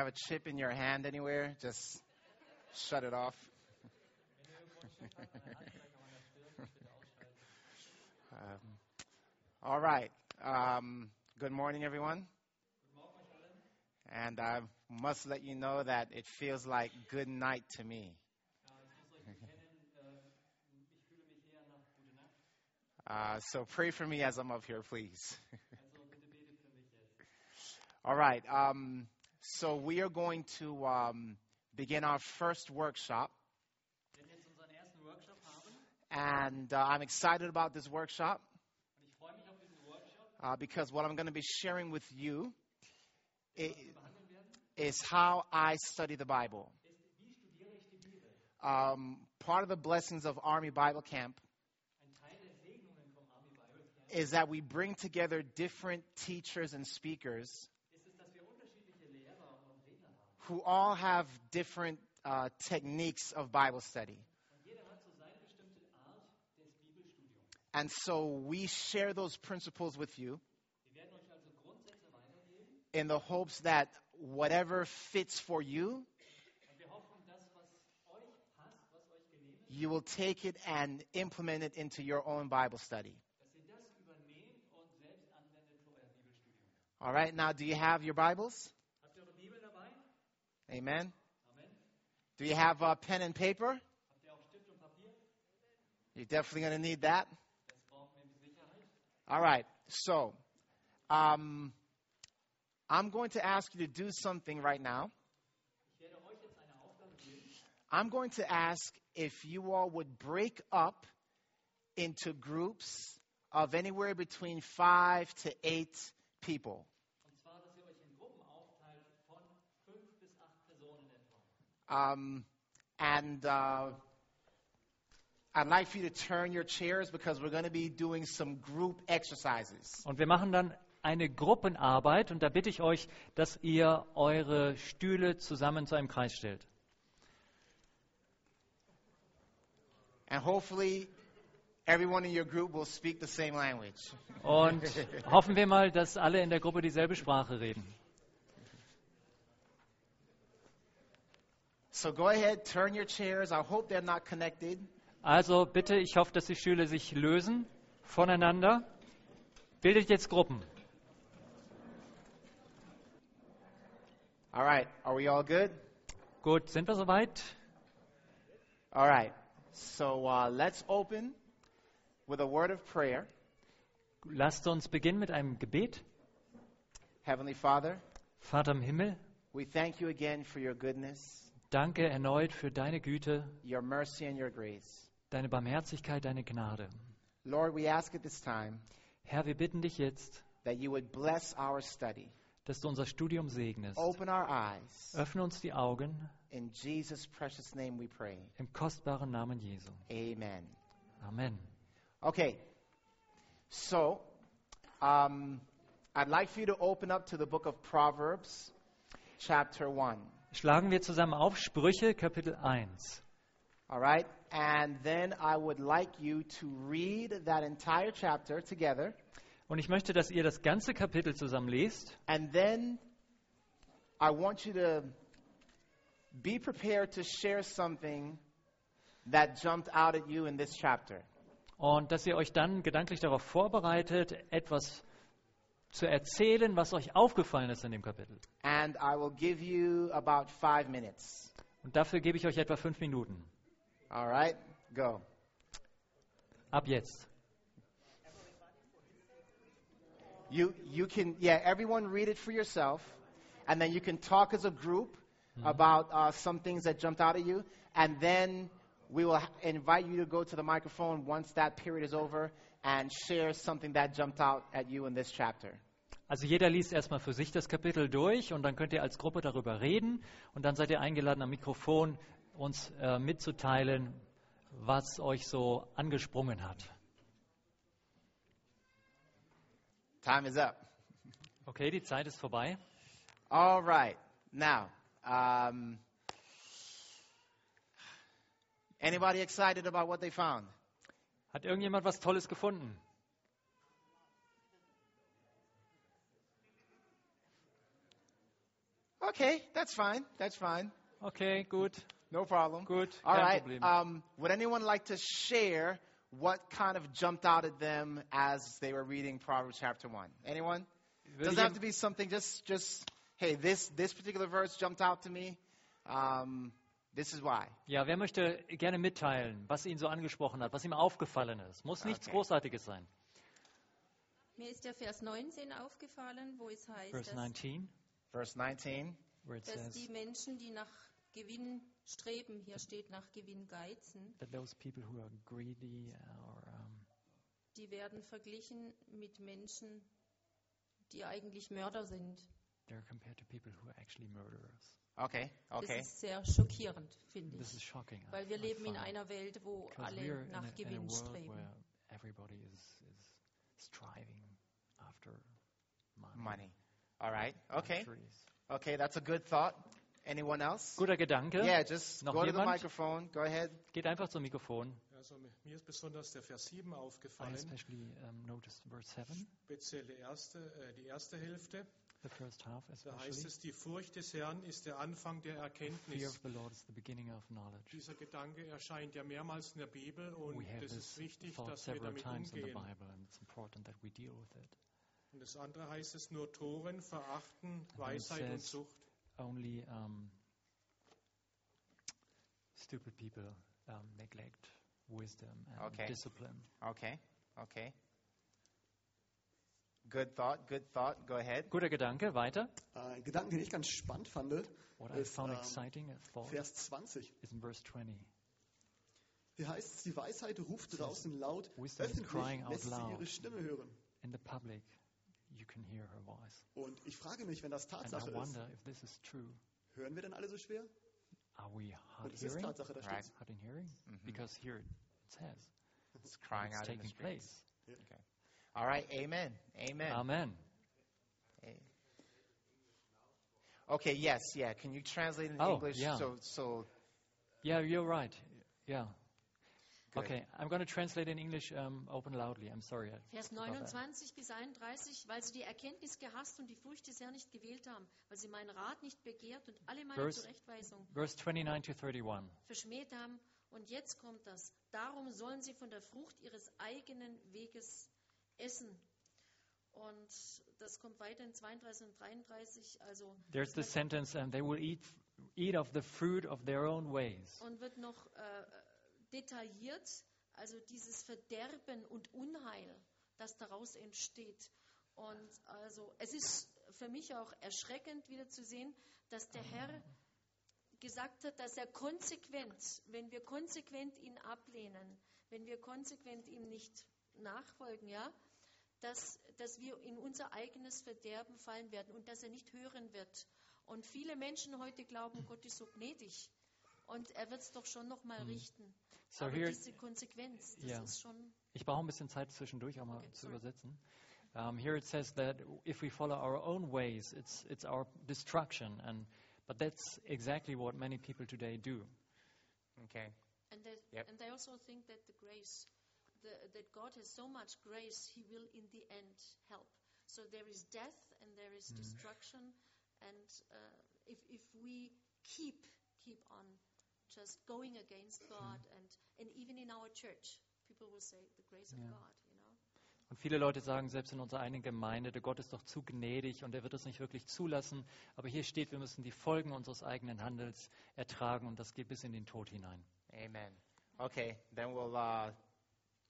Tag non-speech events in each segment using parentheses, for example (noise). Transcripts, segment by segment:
have a chip in your hand anywhere, just shut it off. (laughs) um, all right. Um, good morning, everyone. And I must let you know that it feels like good night to me. (laughs) Uh, so pray for me as I'm up here, please. (laughs) All right. Um, so we are going to um, begin our first workshop. Workshop And uh, I'm excited about this workshop Workshop. uh, because what I'm going to be sharing with you is how I study the Bible. Um, part of the blessings of Army Bible Camp is that we bring together different teachers and speakers who all have different uh, techniques of Bible study. Und jeder hat so seine bestimmte Art des Bibelstudiums. And so we share those principles with you Wir werden euch also Grundsätze weitergeben in the hopes that whatever fits for you, und wir hoffen, dass was euch passt, was euch genehm ist, you will take it and implement it into your own Bible study. dass ihr das übernehmt und selbst anwendet für euer Bibelstudium. All right, now do you have your Bibles? Amen. Amen. Do you have uh, pen and paper? You're definitely going to need that. All right, so um, I'm going to ask you to do something right now. I'm going to ask if you all would break up into groups of anywhere between five to eight people. Um, and uh, I'd like for you to turn your chairs because we're going to be doing some group exercises. Und wir machen dann eine Gruppenarbeit und da bitte ich euch, dass ihr eure Stühle zusammen zu einem Kreis stellt. And hopefully, everyone in your group will speak the same language. Und hoffen wir mal, dass alle in der Gruppe dieselbe Sprache reden. So go ahead, turn your chairs. I hope they're not connected. Also bitte, ich hoffe, dass die Stühle sich lösen voneinander. Bildet jetzt Gruppen. All right, are we all good? Gut, sind wir soweit? All right, so uh, let's open with a word of prayer. Lasst uns beginnen mit einem Gebet. Heavenly Father, Vater im Himmel, we thank you again for your goodness, danke erneut für deine Güte, your mercy, and your grace. deine Barmherzigkeit, deine Gnade. Lord, we ask at this time Herr, wir bitten dich jetzt, that you would bless our study, dass du unser Studium segnest. open our eyes. Öffne uns die Augen. In Jesus' precious name we pray. Im kostbaren Namen Jesu. Amen. Amen. Okay, so um, I'd like for you to open up to the book of Proverbs, chapter 1. Schlagen wir zusammen auf Sprüche Kapitel 1. All right? And then I would like you to read that entire chapter together. Und ich möchte, dass ihr das ganze Kapitel zusammen lest. And then I want you to be prepared to share something that jumped out at you in this chapter. Und dass ihr euch dann gedanklich darauf vorbereitet, etwas zu erzählen, was euch aufgefallen ist in dem Kapitel. And I will give you about five minutes. Und dafür gebe ich euch etwa fünf Minuten. All right? Go. Ab jetzt. You, you can, yeah, everyone read it for yourself, and then you can talk as a group about uh, some things that jumped out at you, and then we will invite you to go to the microphone once that period is over and share something that jumped out at you in this chapter. Also jeder liest erstmal für sich das Kapitel durch und dann könnt ihr als Gruppe darüber reden und dann seid ihr eingeladen am Mikrofon uns äh, mitzuteilen, was euch so angesprungen hat. Time is up. Okay, die Zeit ist vorbei. All right. Now, um, anybody excited about what they found? Hat irgendjemand was Tolles gefunden? Okay, that's fine. That's fine. Okay, good. No problem. Good. All right. Um, would anyone like to share what kind of jumped out at them as they were reading Proverbs chapter one? Anyone? Doesn't have to be something. Just, just hey, this this particular verse jumped out to me. Um, this is why. ja, wer möchte gerne mitteilen, was ihn so angesprochen hat, was ihm aufgefallen ist? Muss nichts Okay. Großartiges sein. Mir ist der Vers 19 aufgefallen, wo es heißt, Verse dass, 19, Verse 19. where it dass says die Menschen, die nach Gewinn streben, hier steht nach Gewinn geizen, that those people who are greedy or um, die werden verglichen mit Menschen, die eigentlich Mörder sind. They're compared to people who are actually murderers. Okay. Okay. Das ist sehr schockierend, finde This ich. is shocking. I- Weil wir I leben in einer Welt, wo Because alle we're in a, nach Gewinn world streben. where everybody is, is striving after money. Money. All right. Okay. Okay. That's a good thought. Anyone else? Guter Gedanke. Yeah. Just Noch go to the jemand? microphone. Go ahead. Geht einfach zum Mikrofon. Also mir ist besonders der Vers 7 I aufgefallen, especially um, noticed verse 7, speziell die erste, äh, die erste Hälfte. The first half Da heißt es, die Furcht des Herrn ist der Anfang der Fear Erkenntnis. of the Lord is the beginning of knowledge. Dieser Gedanke erscheint ja mehrmals in der Bibel und es this ist wichtig, dass wir several damit times in the umgehen. Bible, and it's important that we deal with it. Und das andere heißt es, nur Toren verachten Weisheit und Zucht. Only um, stupid people um, neglect wisdom and Okay. discipline. Okay. Okay. Good thought. Good thought. Go ahead. Guter Gedanke, weiter. Ein Gedanken, den ich ganz spannend fand, What I ist found ähm, exciting, thought, Vers 20. is in verse 20. Hier heißt es, die Weisheit ruft draußen laut, Wisdom is öffentlich crying out lässt sie loud. ihre Stimme hören. In the public, you can hear her voice. Und ich frage mich, wenn das And Tatsache ist, wonder if this is true. hören wir denn alle so schwer? Are we hard Und es ist hearing? Tatsache, da Right. steht Hard in hearing? Because here it says It's crying it's out in the taking streets. place. Okay. All right. Amen. Amen. Amen. Okay. Yes. Yeah. Can you translate in Oh, English? yeah. So so Yeah, you're right. Yeah. Good. Okay, I'm going to translate in English. Um, open loudly. I'm sorry. Vers forgot that. 29 bis 31, weil sie die Erkenntnis gehasst und die Furcht des Herrn nicht gewählt haben, weil sie meinen Rat nicht begehrt und alle meine Verse- Zurechtweisung Verse 29 to 31. verschmäht haben. Und jetzt kommt das. Darum sollen sie von der Frucht ihres eigenen Weges essen. Und das kommt weiter in 32 und 33. Also There's the sentence, and they will eat eat of the fruit of their own ways. und wird noch äh, detailliert, also dieses Verderben und Unheil, das daraus entsteht. Und also es ist für mich auch erschreckend wieder zu sehen, dass der Herr gesagt hat, dass er konsequent, wenn wir konsequent ihn ablehnen, wenn wir konsequent ihm nicht nachfolgen, ja, dass, dass wir in unser eigenes Verderben fallen werden und dass er nicht hören wird. Und viele Menschen heute glauben, Gott ist so gnädig und er wird es doch schon noch mal richten. So Aber here- diese Konsequenz, das Ja. ist schon Ich brauche ein bisschen Zeit zwischendurch, auch mal Okay, zu sorry. übersetzen. Um, here it says that if we follow our own ways, it's it's our destruction, and but that's exactly what many people today do. okay. And, that, Yep. and I also think that the grace, the, that God has so much grace, He will in the end help. So there is death and there is destruction, and uh, if, if we keep keep on just going against God, and, and even in our church, people will say the grace of Ja. God, you know. Und viele Leute sagen selbst in unserer eigenen Gemeinde, der Gott ist doch zu gnädig und er wird es nicht wirklich zulassen. Aber hier steht, wir müssen die Folgen unseres eigenen Handels ertragen und das geht bis in den Tod hinein. Amen. Okay. Then we'll uh,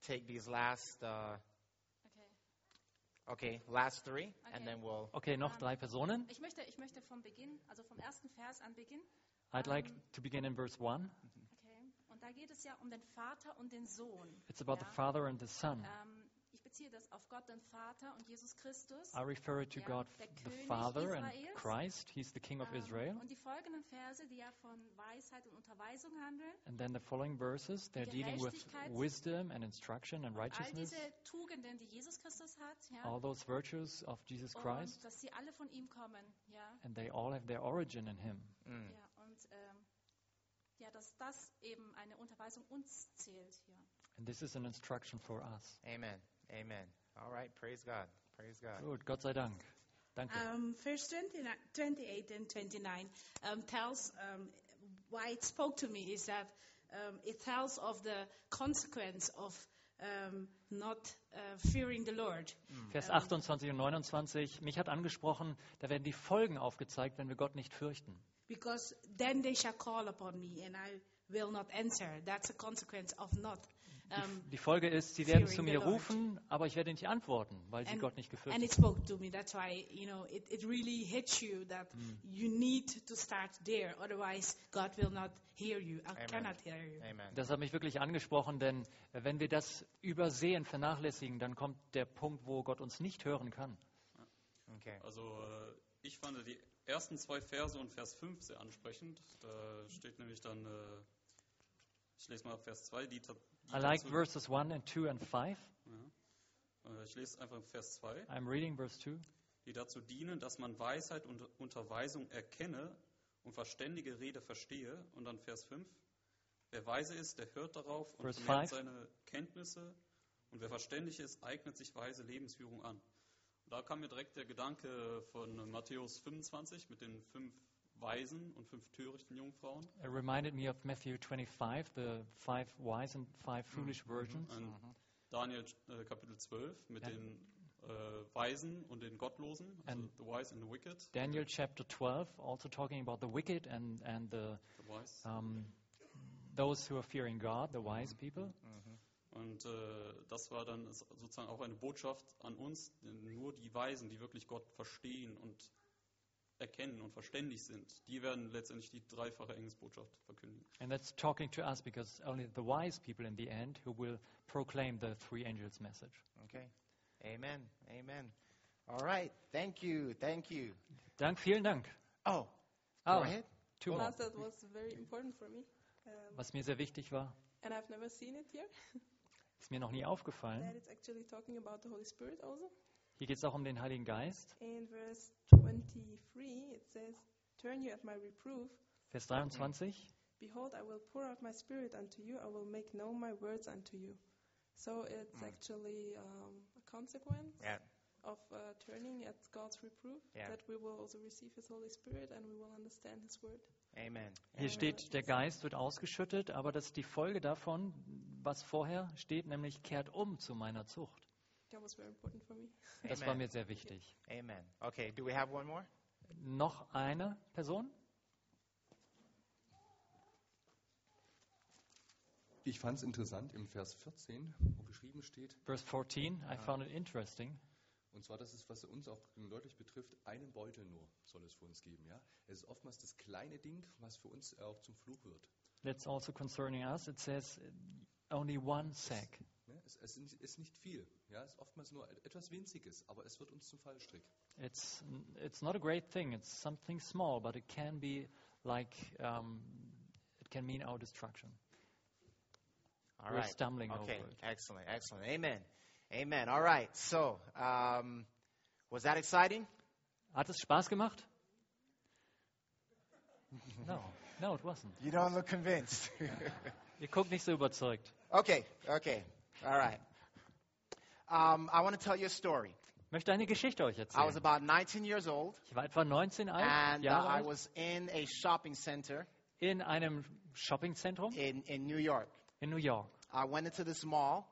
take these last. Uh, Okay. Last three, and Okay. then we'll. Okay, noch drei Personen. Ich möchte, ich möchte vom Beginn, also vom ersten Vers an beginnen. I'd like to begin in verse 1. Okay. Und da geht es ja um den Vater und den Sohn. It's about ja. the Father and the Son. Ähm, ich beziehe das auf Gott, den Vater und Jesus Christus. I refer to Ja, God, the König Father and Christ. He's the King of Ähm, Israel. Und die folgenden Verse, die ja von Weisheit und Unterweisung handeln. And then the following verses, they're dealing with wisdom and instruction and All righteousness, diese Tugenden, die Jesus Christus hat. Ja. all those virtues of Jesus Christ, Und dass sie alle von ihm kommen. Ja. and they all have their origin in Him. Mm. ja und ähm, ja, dass das eben eine Unterweisung uns zählt hier. And this is an instruction for us. Amen. Amen. All right. Praise God. Praise God. Gut, Gott sei Dank. Danke. Um, verse 29, 28 and 29 um, tells um, why it spoke to me is that um, it tells of the consequence of um, not uh, fearing the Lord. Vers 28 und 29. Mich hat angesprochen, da werden die Folgen aufgezeigt, wenn wir Gott nicht fürchten. Because then they shall call upon me and I will not answer. That's a consequence of not. Um, Die Folge ist, sie werden zu mir rufen, aber ich werde nicht antworten, weil sie and, Gott nicht gefürchtet it spoke to me. That's why, you know, it, it really hits you that you need to start there. Otherwise, God will not hear you. I Amen. cannot hear you. Amen. Das hat mich wirklich angesprochen, denn wenn wir das übersehen, vernachlässigen, dann kommt der Punkt, wo Gott uns nicht hören kann. Okay. Also äh, ich fand die ersten zwei Verse und Vers 5 sehr ansprechend. Da steht nämlich dann, äh, ich lese mal Vers 2, die, die I like dazu, verses 1 and 2 and 5. äh, ich lese einfach Vers 2, I'm reading verse 2. die dazu dienen, dass man Weisheit und Unterweisung erkenne und verständige Rede verstehe. Und dann Vers 5, wer weise ist, der hört darauf und Verse vermehrt seine Kenntnisse. Und wer verständig ist, eignet sich weise Lebensführung an. Da kam mir direkt der Gedanke von Matthäus 25 mit den fünf weisen und fünf törichten Jungfrauen. It reminded me of Matthew 25, the five wise and five foolish virgins. Und Daniel äh, Kapitel 12 mit Ja. den äh, Weisen und den Gottlosen, also And- the wise and the wicked. Daniel chapter 12, also talking about the wicked and, and the, The wise. um, those who are fearing God, the wise people. Und äh, das war dann sozusagen auch eine Botschaft an uns, denn nur die Weisen, die wirklich Gott verstehen und erkennen und verständig sind, die werden letztendlich die dreifache Engelsbotschaft verkündigen. And that's talking to us because only the wise people in the end who will proclaim the three angels' message. Okay. Amen. Amen. All right. Thank you. Thank you. Dank, vielen Dank. Oh, Oh, go ahead. two more. That was very important for me. Um, Was mir sehr wichtig war, and I've never seen it here. ist mir noch nie aufgefallen. That it's actually talking about the Holy Spirit also. Hier geht es auch um den Heiligen Geist. In verse 23, it says, Turn you at my reproof. Vers 23. Behold, I will pour out my spirit unto you. I will make known my words unto you. So it's actually um, a consequence Yeah. of uh, turning at God's reproof Yeah. that we will also receive His Holy Spirit and we will understand His word. Amen. Hier steht, der Geist wird ausgeschüttet, aber das ist die Folge davon, was vorher steht, nämlich kehrt um zu meiner Zucht. That was very important for me. Das war mir sehr wichtig. Amen. Okay. Do we have one more? Noch eine Person? Ich fand es interessant im Vers 14, wo geschrieben steht, Verse 14, I found it interesting. und zwar, das ist, was uns auch deutlich betrifft, einen Beutel nur soll es für uns geben. Ja? Es ist oftmals das kleine Ding, was für uns auch zum Fluch wird. That's also concerning us. It says only one sack. Ne? Es, es ist ist nicht viel. Ja? Es ist oftmals nur etwas Winziges, aber es wird uns zum Fallstrick. It's, it's not a great thing. It's something small, but it can be like, um, it can mean our destruction. All We're right. stumbling Okay. over it. Excellent. Excellent. Amen. Amen. All right. So, um, was that exciting? Hat es Spaß gemacht? No, no, it wasn't. You don't look convinced. (laughs) Ihr guckt nicht so überzeugt. okay. Okay. All right. Um, I want to tell you a story. Ich möchte eine Geschichte euch I was erzählen. about 19 years old, Ich war etwa 19 alt, and uh, Jahre I alt, was in a shopping center in einem Shoppingzentrum in, in New York. in New York. I went into this mall,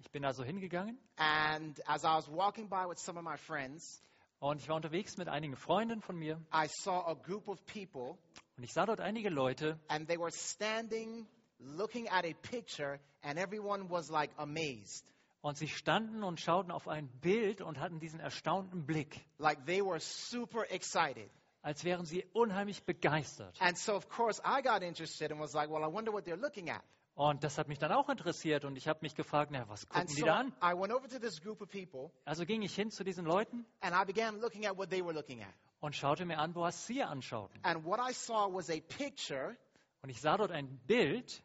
Ich bin also hingegangen and as I was walking by with some of my friends, und ich war unterwegs mit einigen Freunden von mir I saw a group of people, und ich sah dort einige Leute and they were standing looking at a picture, and everyone was like amazed. Und sie standen und schauten auf ein Bild und hatten diesen erstaunten Blick, Like they were super excited. als wären sie unheimlich begeistert. And so, of course, I got interested and was like, well, I wonder what they're looking at. Und das hat mich dann auch interessiert und ich habe mich gefragt, na, was And gucken die so da an? I went over to this group of people Also ging ich hin zu diesen Leuten and I began looking at what they were looking at. und schaute mir an, was sie anschauten. And what I saw was a picture Und ich sah dort ein Bild,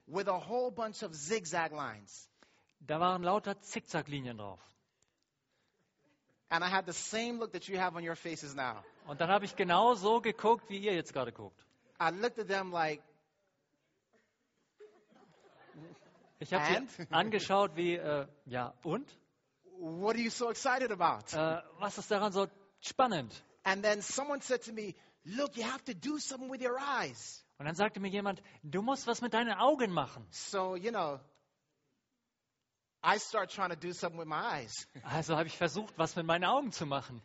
da waren lauter Zickzacklinien drauf. And I had the same look that you have on your faces now. Und dann habe ich genau so geguckt, wie ihr jetzt gerade guckt. I looked at them like, Ich habe sie (laughs) angeschaut wie, äh, ja, und? what are you so excited about? Äh, was ist daran so spannend? And then someone said to me, Look, you have to do something with your eyes. Und dann sagte mir jemand, du musst was mit deinen Augen machen. So, you know, I start trying to do something with my eyes. (laughs) Also habe ich versucht, was mit meinen Augen zu machen.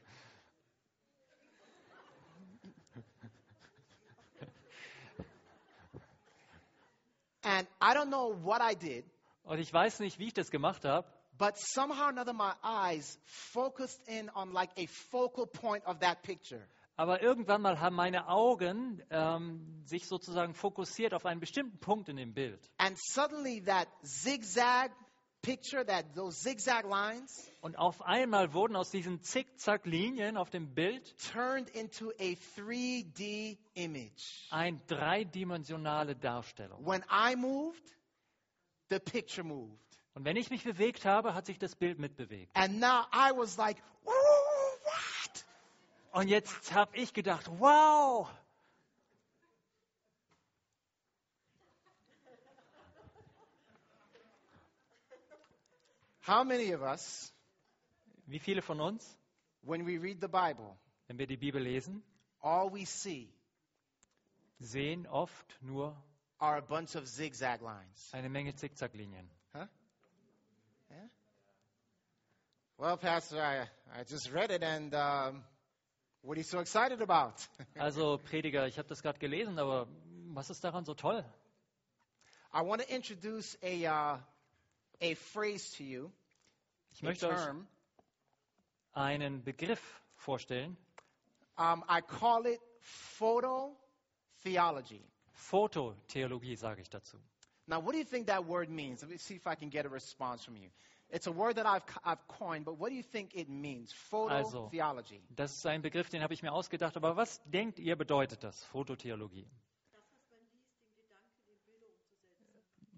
And I don't know what I did, Und ich weiß nicht, wie ich das gemacht habe, but somehow or another my eyes focused in on like a focal point of that picture. aber irgendwann mal haben meine Augen ähm, sich sozusagen fokussiert auf einen bestimmten Punkt in dem Bild. And suddenly that zigzag picture, that those zigzag lines Und auf einmal wurden aus diesen Zickzack-Linien auf dem Bild turned into a 3D image. eine dreidimensionale Darstellung. When I moved, the picture moved. Und wenn ich mich bewegt habe, hat sich das Bild mitbewegt. And now I was like, "Whoa, what? Und jetzt habe ich gedacht, wow, How many of us, wie viele von uns, when we read the Bible, wenn wir die Bibel lesen, all we see sehen oft nur are a bunch of zigzag lines? eine Menge Zickzacklinien. Huh? Yeah? Well, Pastor, I, I just read it, and um, what are you so excited about? (laughs) Also Prediger, ich habe das gerade gelesen, aber was ist daran so toll? I want to introduce a, uh, a phrase to you, Ich a möchte euch term. einen Begriff vorstellen, Um, I call it photo theology. Fototheologie sage ich dazu. Now, what do you think that word means? Let me see if I can get a response from you. It's a word that I've, I've coined, but what do you think it means? Photo Also. theology. Das ist ein Begriff, den habe ich mir ausgedacht, aber was denkt ihr bedeutet das, Fototheologie?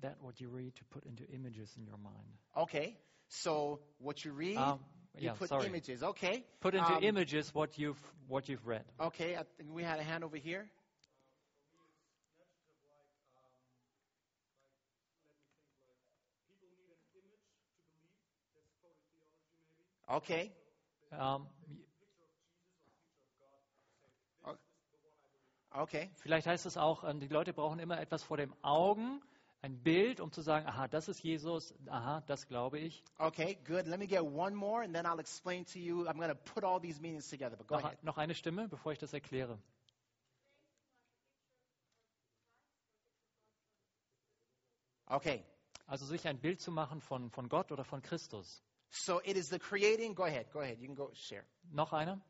That what you read to put into images in your mind. Okay, so what you read, Um, you yeah, put sorry. images. Okay. Put into Um, images what you've what you've read. Okay, I think we had a hand over here. Okay. Ähm, Okay. vielleicht heißt es auch, ähm, die Leute brauchen immer etwas vor den Augen, ein Bild, um zu sagen, aha, das ist Jesus, aha, das glaube ich. Okay, good. Let me get one more and then I'll explain to you. I'm going to put all these meanings together, but go Noch, ahead. noch eine Stimme, bevor ich das erkläre. Okay. Also sich ein Bild zu machen von, von Gott oder von Christus. So it is the creating. Go ahead. Go ahead. You can go share. Noch einer?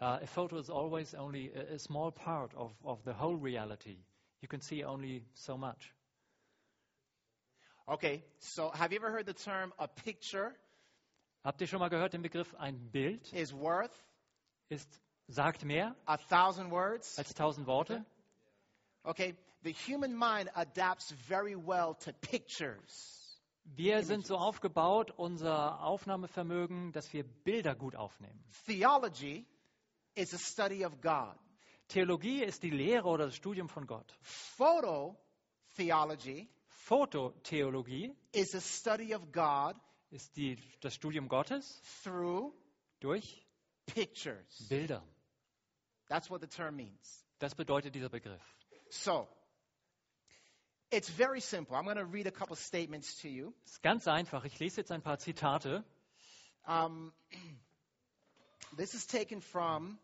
Uh, a photo is always only a, a small part of, of the whole reality. You can see only so much. Okay. So have you ever heard the term a picture Habt ihr schon mal gehört den Begriff ein Bild is worth ist sagt mehr a thousand words? als tausend Worte? Okay. The human mind adapts very well to pictures. Wir sind so aufgebaut, unser Aufnahmevermögen, dass wir Bilder gut aufnehmen. Theology is a study of God. Theologie ist die Lehre oder das Studium von Gott. Photo theology Fototheologie is a study of God ist die, das Studium Gottes through durch pictures. Bilder. That's what the term means. Das bedeutet dieser Begriff. So, it's very simple. I'm going to read a couple statements to you. Es ist ganz einfach. Ich lese jetzt ein paar Zitate. Um, (clears throat) this is taken from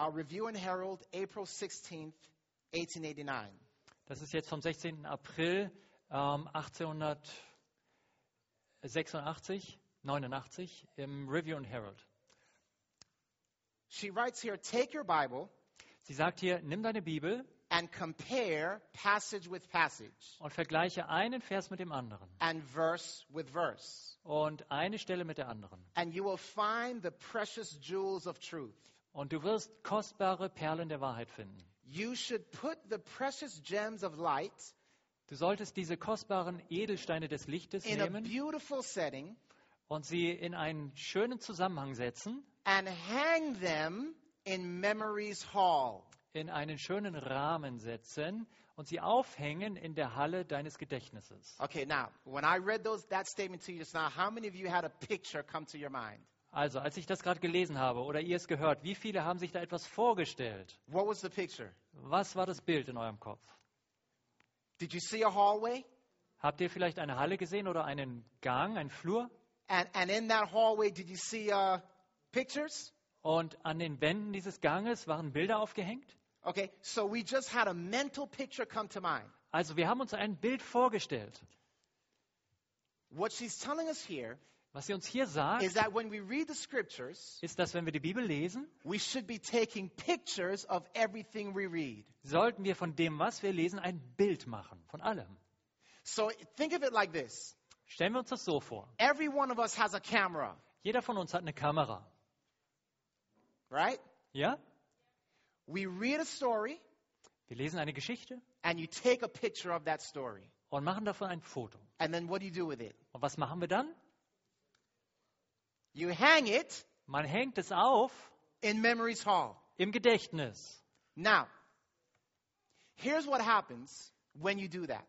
uh, Review and Herald, April 16th, 1889. Das ist jetzt vom 16. April ähm, 1886, 89 im Review and Herald. She writes here Take your Bible Sie sagt hier, nimm deine Bibel and compare passage with passage und vergleiche einen Vers mit dem anderen and verse with verse. und eine Stelle mit der anderen. And you will find the precious jewels of truth. Und du wirst kostbare Perlen der Wahrheit finden. You should put the precious gems of light Du solltest diese kostbaren Edelsteine des Lichtes in a nehmen beautiful setting und sie in einen schönen Zusammenhang setzen and hang them in memory's hall. in einen schönen Rahmen setzen und sie aufhängen in der Halle deines Gedächtnisses. Okay, now, when I read those, that statement to you just now, how many of you had a picture come to your mind? Also, als ich das gerade gelesen habe oder ihr es gehört, wie viele haben sich da etwas vorgestellt? What was the picture? Was war das Bild in eurem Kopf? Did you see a hallway? Habt ihr vielleicht eine Halle gesehen oder einen Gang, einen Flur? And, and in that hallway, did you see uh, pictures? Und an den Wänden dieses Ganges waren Bilder aufgehängt? Okay, so we just had a mental picture come to mind. Also, wir haben uns ein Bild vorgestellt. What she's telling us here Was sie uns hier sagt, is that when we read the scriptures, ist, dass wenn wir die Bibel lesen, we should be taking pictures of everything we read. sollten wir von dem, was wir lesen, ein Bild machen. Von allem. So think of it like this Stellen wir uns das so vor. every one of us has a camera, Jeder von uns hat eine Kamera. right? Ja? We read a story Wir lesen eine Geschichte and you take a picture of that story. und machen davon ein Foto. And then what do you do with it? Und was machen wir dann? You hang it Man hängt es auf in Memories Hall. im Gedächtnis. Now, here's what happens when you do that.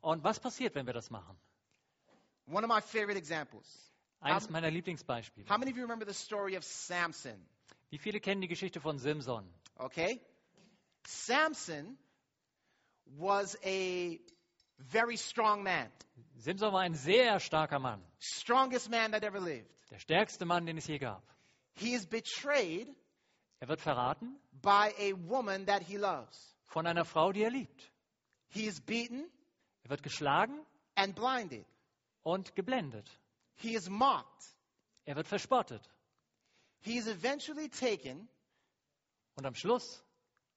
Und was passiert, wenn wir das machen? One of my favorite examples. Eines meiner Lieblingsbeispiele. How many of you remember the story of Samson? Wie viele kennen die Geschichte von Simson? Okay? Samson was a very strong man, Simson war ein sehr starker Mann. strongest man that ever lived. Der stärkste Mann, den es je gab. He is betrayed Er wird verraten by a woman that he loves. von einer Frau, die er liebt. He is beaten Er wird geschlagen and blinded. und geblendet. He is mocked. Er wird verspottet. He is eventually taken Und am Schluss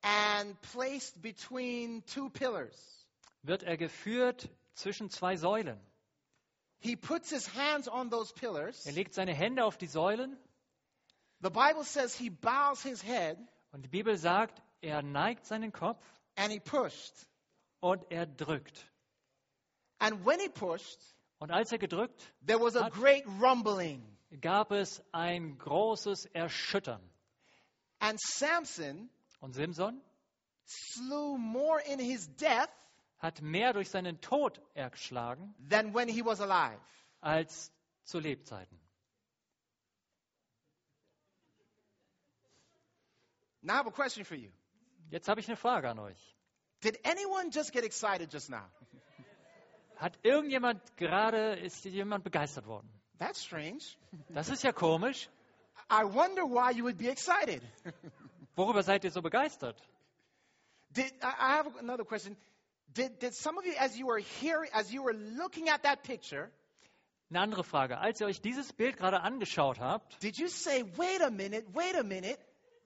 and placed between two pillars. Wird er geführt zwischen zwei Säulen. He puts his hands on those pillars. Er legt seine Hände auf die Säulen The Bible says he bows his head und die Bibel sagt, er neigt seinen Kopf and he pushed. und er drückt. And when he pushed, Und als er gedrückt, there was a Hat- great rumbling. gab es ein großes Erschüttern. And Samson Und Simson slew more in his death hat mehr durch seinen Tod erschlagen than when he was alive. als zu Lebzeiten. Now I have a question for you. Jetzt habe ich eine Frage an euch. Did anyone just get excited just now? Hat irgendjemand gerade, ist jemand begeistert worden? That's strange. Das ist ja komisch. I wonder why you would be excited. Worüber seid ihr so begeistert? Did I I have another question? Did, did some of you, as you were hearing, as you were looking at that picture, Eine andere Frage. Als ihr euch dieses Bild gerade angeschaut habt, did you say, "Wait a minute, wait a minute,"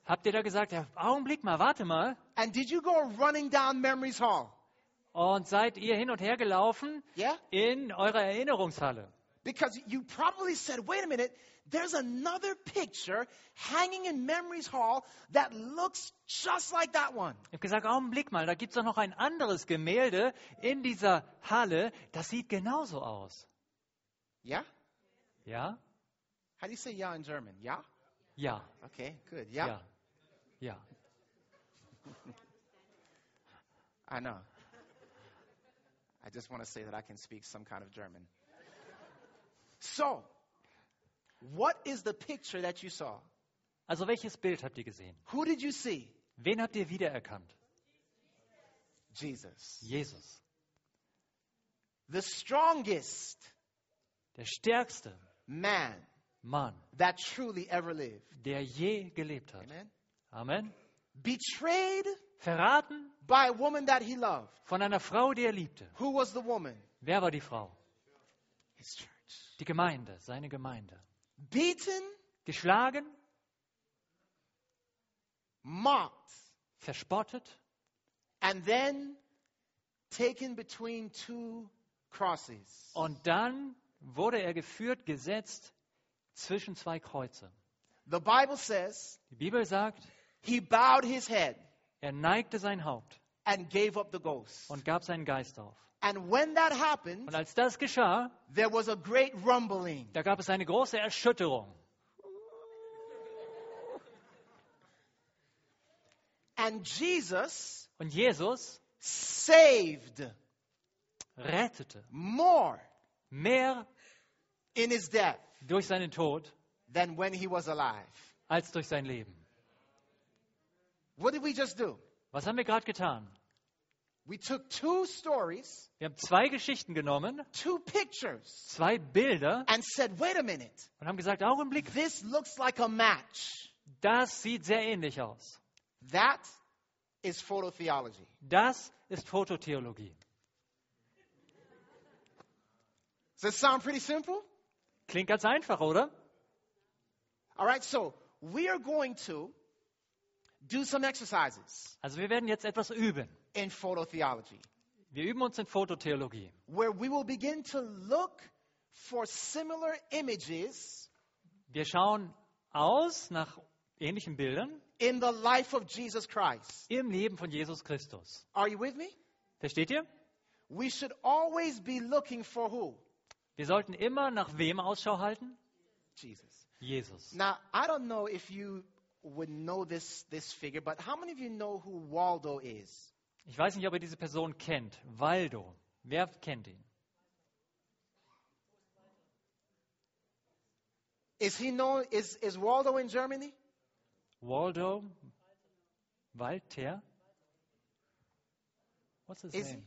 habt ihr da gesagt, ja, Augenblick mal, warte mal. and did you go running down Memories Hall? Und seid ihr hin und her gelaufen Yeah, in eurer Erinnerungshalle? Because you probably said, "Wait a minute." There's another picture hanging in Memories Hall that looks just like that one. Ich habe gesagt, Augenblick mal, da gibt es doch noch ein anderes Gemälde in dieser Halle, das sieht genauso aus. Yeah? Ja? How do you say yeah in German? Yeah? Ja. Okay, good. Yeah? Ja. Ja. (laughs) I know. I just want to say that I can speak some kind of German. So, what is the picture that you saw? Also welches Bild habt ihr gesehen? Who did you see? Wen habt ihr wiedererkannt? Jesus. Jesus. The strongest Der stärkste man Mann, that truly ever lived. der je gelebt hat. Amen. Amen. Betrayed Verraten by a woman that he loved. von einer Frau, die er liebte. Who was the woman? Wer war die Frau? His church. Die Gemeinde, seine Gemeinde. Beaten, Geschlagen, mocked, verspottet and then taken between two crosses. und dann wurde er geführt, gesetzt zwischen zwei Kreuze. The Bible says Die Bibel sagt, he bowed his head er neigte sein Haupt and gave up the ghost. und gab seinen Geist auf. And when that happened, Und als das geschah, there was a great rumbling. da gab es eine große Erschütterung. And Jesus Und Jesus saved rettete more mehr in his death durch seinen Tod than when he was alive. als durch sein Leben. What did we just do? Was haben wir gerade getan? We took two stories, Wir haben zwei Geschichten genommen, two pictures, zwei Bilder and said, wait a minute, und haben gesagt, Augenblick, this looks like a match. das sieht sehr ähnlich aus. That is phototheology. Das ist Fototheologie. Does it sound pretty simple? Klingt ganz einfach, oder? All right, so we are going to do some exercises Also wir werden jetzt etwas üben. In phototheology Wir üben uns in Fototheologie, where we will begin to look for similar images Wir schauen aus nach ähnlichen Bildern in the life of Jesus Christ. im Leben von Jesus Christus. Are you with me? Versteht ihr? We should always be looking for who? Wir sollten immer nach wem Ausschau halten? Jesus. Jesus. Now, I don't know if you would know this, this figure, but how many of you know who Waldo is? Ich weiß nicht, ob ihr diese Person kennt. Waldo. Wer kennt ihn? Is he known, is, is Waldo in Germany? Waldo? Walter? What's his Is name?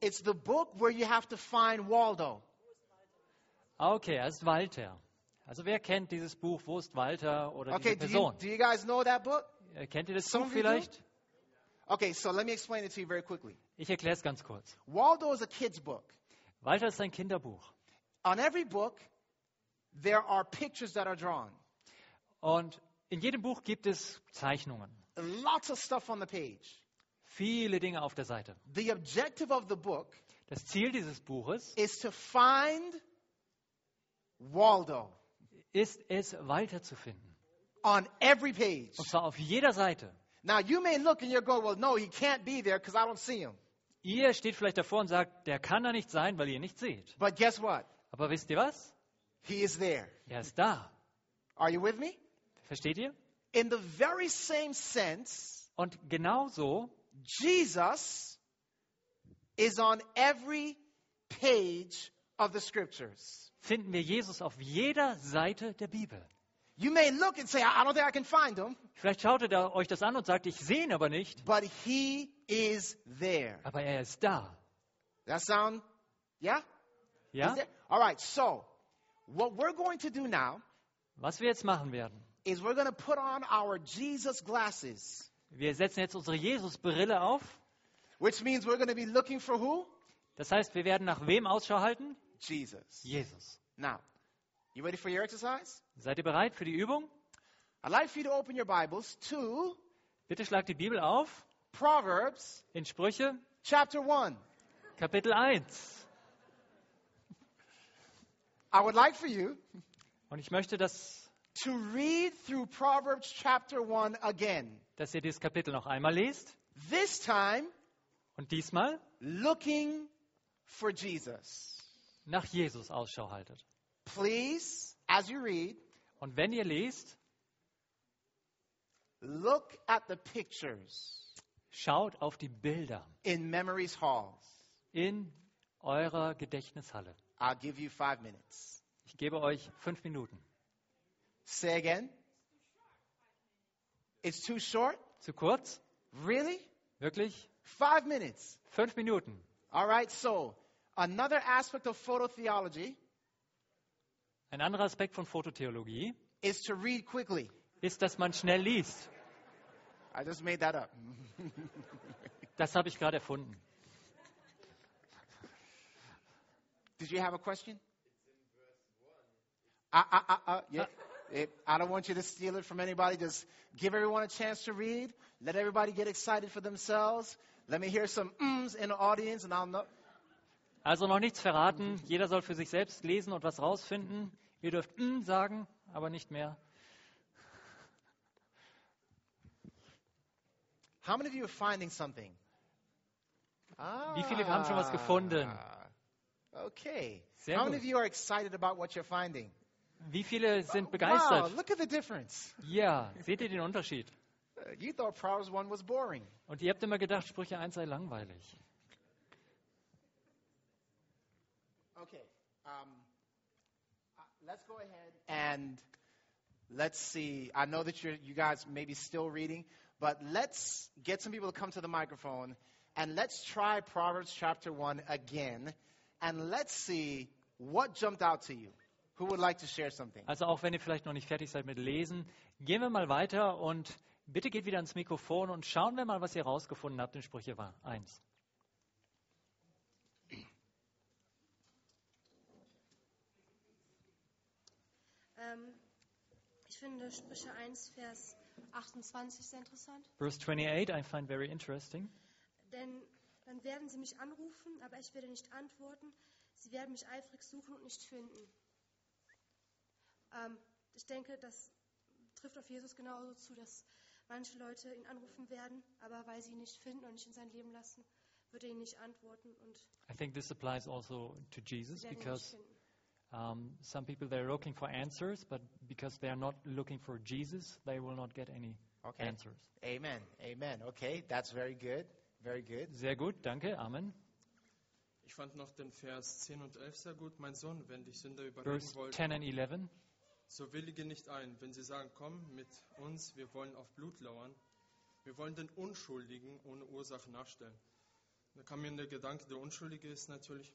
It's the book where you have to find Waldo. Okay, er ist Walter. Also wer kennt dieses Buch? Wo ist Walter oder Okay, diese do you, Person? do you guys know that book? Äh, Kennt ihr das Buch vielleicht? Okay, so let me explain it to you very quickly. Ich erkläre es ganz kurz. Waldo is a kid's book. Walter ist ein Kinderbuch. On every book, there are pictures that are drawn. Und in jedem Buch gibt es Zeichnungen. Lots of stuff on the page. Viele Dinge auf der Seite. The objective of the book Das Ziel dieses Buches is to find Waldo ist es, Walter zu finden. on every page. Und zwar auf jeder Seite. Now, you may look and you'll go, well, no, he can't be there because I don't see him. Ihr steht vielleicht davor und sagt, der kann da nicht sein, weil ihr ihn nicht seht. But guess what? Aber wisst ihr was? He is there. Er ist da. Are you with me? Versteht ihr? In the very same sense, Und genauso Jesus is on every page of the scriptures. finden wir Jesus auf jeder Seite der Bibel. You may look and say, I don't think I can find him, Vielleicht schaut da euch das an und sagt, ich sehe ihn aber nicht, but he is there. aber er ist da. That sound, yeah? Ja? All right, so what we're going to do now Was wir jetzt machen werden, is we're going to put on our Jesus glasses, wir setzen jetzt unsere Jesus-Brille auf. which means we're going to be looking for who? Das heißt, wir werden nach wem Ausschau halten? Jesus. Jesus. Now, you ready for your exercise? Seid ihr bereit für die Übung? I'd like for you to open your Bibles to Bitte schlagt die Bibel auf Proverbs in Sprüche, chapter 1. Kapitel 1. I would like for you Und ich möchte, dass, to read through Proverbs chapter 1 again. dass ihr dieses Kapitel noch einmal lest. This time, Und diesmal looking for Jesus. nach Jesus Ausschau haltet. Please, as you read, Und wenn ihr lest, look at the pictures schaut auf die Bilder in memory's halls. in eurer Gedächtnishalle. I'll give you five minutes. Ich gebe euch fünf Minuten. Say again. It's too short? Zu kurz? Really? Wirklich? Five minutes. Fünf Minuten. All right, so another aspect of phototheology Ein anderer Aspekt von Fototheologie is to read quickly. ist, dass man schnell liest. I just made that up. (laughs) Das habe ich gerade erfunden. Did you have a question? Uh, uh, uh, uh, yeah. It- I don't want you to steal it from anybody. Just give everyone a chance to read. Let everybody get excited for themselves. Let me hear some ums in the audience, and I'll know. Also noch nichts verraten. Jeder soll für sich selbst lesen und was rausfinden. Ihr dürft mm sagen, aber nicht mehr. How many of you are finding something? Wie viele haben schon was gefunden? Ah, Okay. Sehr How many gut. of you are excited about what you're finding? Wie viele sind Wow, begeistert? look at the difference. Ja, seht ihr den Unterschied? you thought Proverbs 1 was boring. Und ihr habt immer gedacht, Sprüche 1 sei langweilig. Um, uh, let's go ahead and let's see. I know that you guys may be still reading, but let's get some people to come to the microphone and let's try Proverbs chapter 1 again and let's see what jumped out to you. Who would like to share something? Also auch wenn ihr vielleicht noch nicht fertig seid mit Lesen, gehen wir mal weiter und bitte geht wieder ans Mikrofon und schauen wir mal, was ihr rausgefunden habt in Sprüche 1. Ähm, ich finde Sprüche 1, Vers 28 sehr interessant. Verse 28 I find very interesting. Denn dann werden sie mich anrufen, aber ich werde nicht antworten. Sie werden mich eifrig suchen und nicht finden. Ähm, ich denke, das trifft auf Jesus genauso zu, dass manche Leute ihn anrufen werden, aber weil sie ihn nicht finden und nicht in sein Leben lassen, wird er ihnen nicht antworten und I think this applies also to Jesus because. Um, some people they're looking for answers, but because they're not looking for Jesus, they will not get any Okay. answers. Amen. Amen. Okay, that's very good. Very good. Sehr gut, danke, Amen. Ich fand noch den Vers 10 und 11 sehr gut. Mein Sohn, wenn dich Sünder überreden Verse wollen, 10 and 11. so willige nicht ein. Wenn sie sagen, komm mit uns, wir wollen auf Blut lauern. Wir wollen den Unschuldigen ohne Ursache nachstellen. Da kam mir der Gedanke, der Unschuldige ist natürlich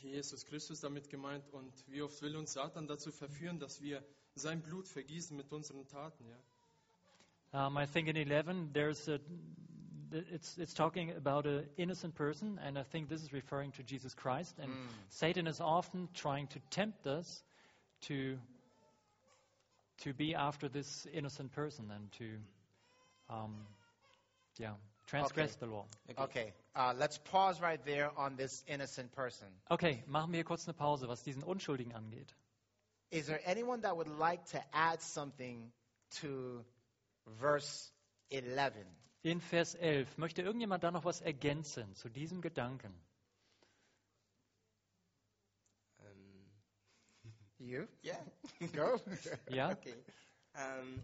Jesus Christus damit gemeint. Und wie oft will uns Satan dazu verführen, dass wir sein Blut vergießen mit unseren Taten, ja? Um, I think in 11 there's a, it's, it's talking about an innocent person, and I think this is referring to Jesus Christ. And Mm. Satan is often trying to tempt us to, to be after this innocent person and to, um, yeah, transgress the law. Okay, uh, let's pause right there on this innocent person. Okay, machen wir kurz eine Pause, was diesen Unschuldigen angeht. Is there anyone that would like to add something to verse 11? In Vers 11 möchte irgendjemand da noch was ergänzen zu diesem Gedanken? (laughs) You? Yeah. Go. Yeah. (laughs) okay. Um,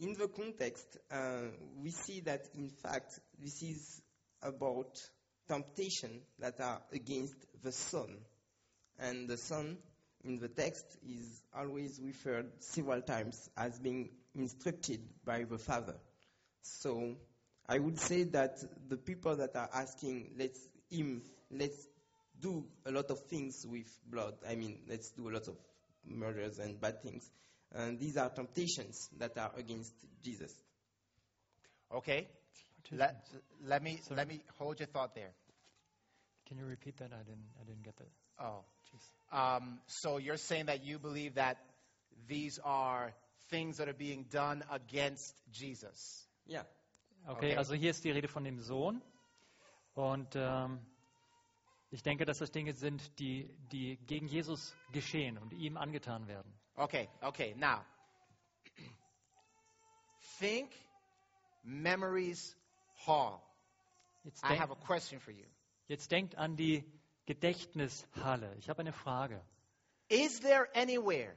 in the context, uh, we see that in fact this is about temptation that are against the Son, and the Son in the text is always referred several times as being instructed by the Father. So I would say that the people that are asking, let's him, let's do a lot of things with blood. I mean, let's do a lot of murders and bad things. And these are temptations that are against Jesus. Okay. Let, let me let me hold your thought there. Can you repeat that? I didn't, I didn't get that. Oh, um, so you're saying that you believe that these are things that are being done against Jesus? Yeah. Okay, Okay. also hier ist die Rede von dem Sohn. Und ähm, ich denke, dass das Dinge sind, die, die gegen Jesus geschehen und ihm angetan werden. Okay, okay. Now, (clears throat) think Memories Hall. Jetzt, I have a question for you. jetzt denkt an die Gedächtnishalle. Ich habe eine Frage. Is there anywhere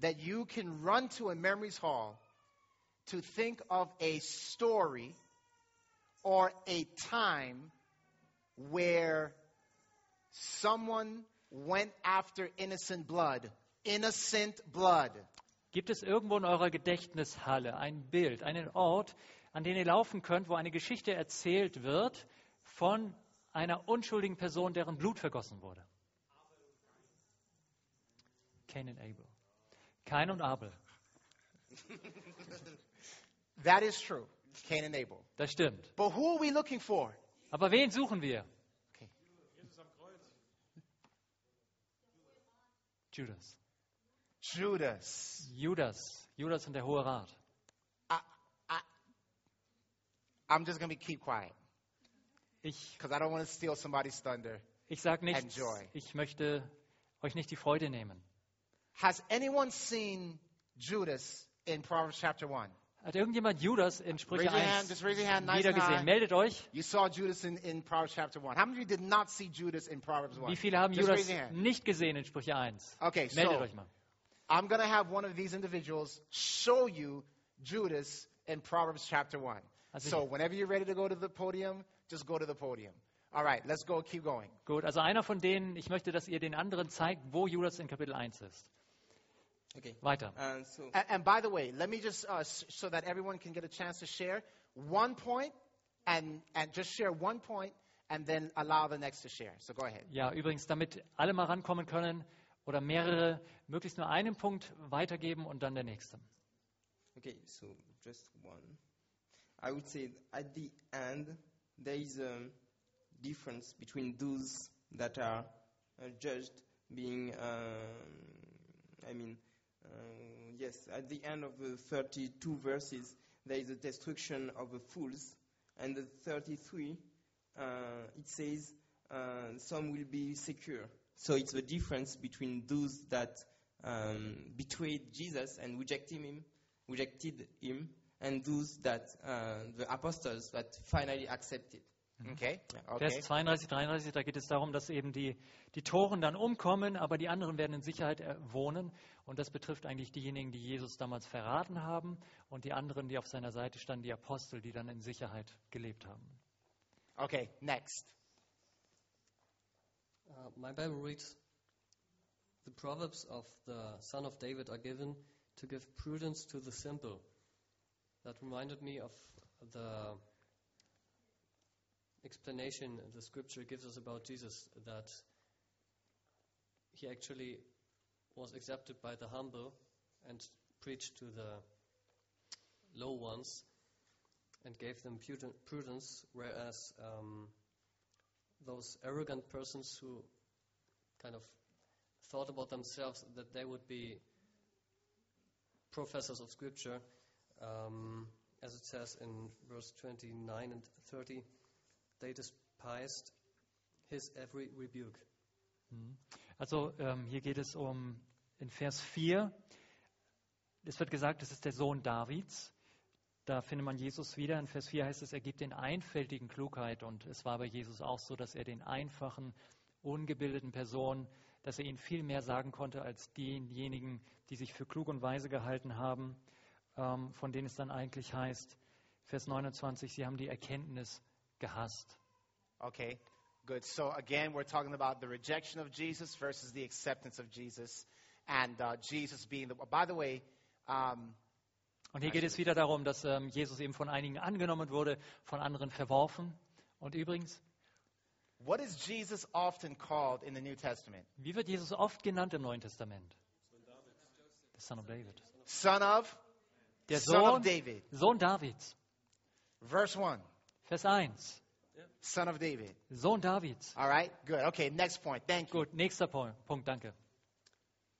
that you can run to a Memories Hall to think of a story or a time where someone went after innocent blood? Innocent blood. Gibt es irgendwo in eurer Gedächtnishalle ein Bild, einen Ort, an den ihr laufen könnt, wo eine Geschichte erzählt wird von einer unschuldigen Person, deren Blut vergossen wurde? Cain und Abel. Cain und Abel. (laughs) That is true. Cain and Abel. Das stimmt. But who are we looking for? Aber wen suchen wir? Judas. Judas. Judas. Judas und der Hohe Rat. I'm just to keep quiet Ich, because I don't want to steal somebody's thunder. ich sage nichts. Ich möchte euch nicht die Freude nehmen. Has anyone seen Judas in Proverbs chapter 1? Hat irgendjemand Judas in Sprüche Raise your hand, 1 just raise your hand nice wieder and high. gesehen? Meldet euch. You saw Judas in, in Proverbs chapter 1. How many of you did not see Judas in Proverbs 1? Wie viele haben Judas nicht gesehen in Sprüche 1? Okay, Meldet so euch mal. I'm going to have one of these individuals show you Judas in Proverbs chapter 1. So whenever you're ready to go to the podium, just go to the podium. All right, let's go, keep going. Gut, also einer von denen, ich möchte, dass ihr den anderen zeigt, wo Judas in Kapitel 1 ist. Okay. Weiter. And so, And, and by the way, let me just, uh, so that everyone can get a chance to share, one point and, and just share one point and then allow the next to share. So go ahead. Ja, übrigens, damit alle mal rankommen können oder mehrere, möglichst nur einen Punkt weitergeben und dann der nächste. Okay, so just one. I would say at the end there is a difference between those that are uh, judged being, um, I mean, uh, yes, at the end of the 32 verses there is a destruction of the fools, and the 33 uh, it says uh, some will be secure. So it's the difference between those that um, betrayed Jesus and rejected him, rejected him, and those that uh, the apostles that finally accepted. Okay? Vers Okay. 32, 33, da geht es darum, dass eben die, die Toren dann umkommen, aber die anderen werden in Sicherheit äh, wohnen. Und das betrifft eigentlich diejenigen, die Jesus damals verraten haben und die anderen, die auf seiner Seite standen, die Apostel, die dann in Sicherheit gelebt haben. Okay, next. Uh, my Bible reads The Proverbs of the son of David are given to give prudence to the simple. That reminded me of the explanation the scripture gives us about Jesus that he actually was accepted by the humble and preached to the low ones and gave them prudence, whereas um, those arrogant persons who kind of thought about themselves that they would be professors of scripture, um, as it says in verse 29 and 30, they despised his every rebuke. Mhm. Also ähm, hier geht es um in Vers 4, es wird gesagt, es ist der Sohn Davids. Da findet man Jesus wieder. In Vers 4 heißt es, er gibt den Einfältigen Klugheit. Und es war bei Jesus auch so, dass er den einfachen, ungebildeten Personen, dass er ihnen viel mehr sagen konnte als diejenigen, die sich für klug und weise gehalten haben, ähm, von denen es dann eigentlich heißt, Vers 29, sie haben die Erkenntnis gehasst. Okay, good. So again, we're talking about the rejection of Jesus versus the acceptance of Jesus, and uh, Jesus being the. By the way, um, Und hier geht es wieder darum, dass ähm, Jesus eben von einigen angenommen wurde, von anderen verworfen. Und übrigens, what is Jesus often called in the New Testament? wie wird Jesus oft genannt im Neuen Testament? Der Son of David. Son of. Der Son Sohn, of David. Sohn Davids. Verse one. Vers 1. Son of David. Sohn Davids. All right. Good. Okay. Next point. Thank you. Gut, nächster Punkt, Punkt danke.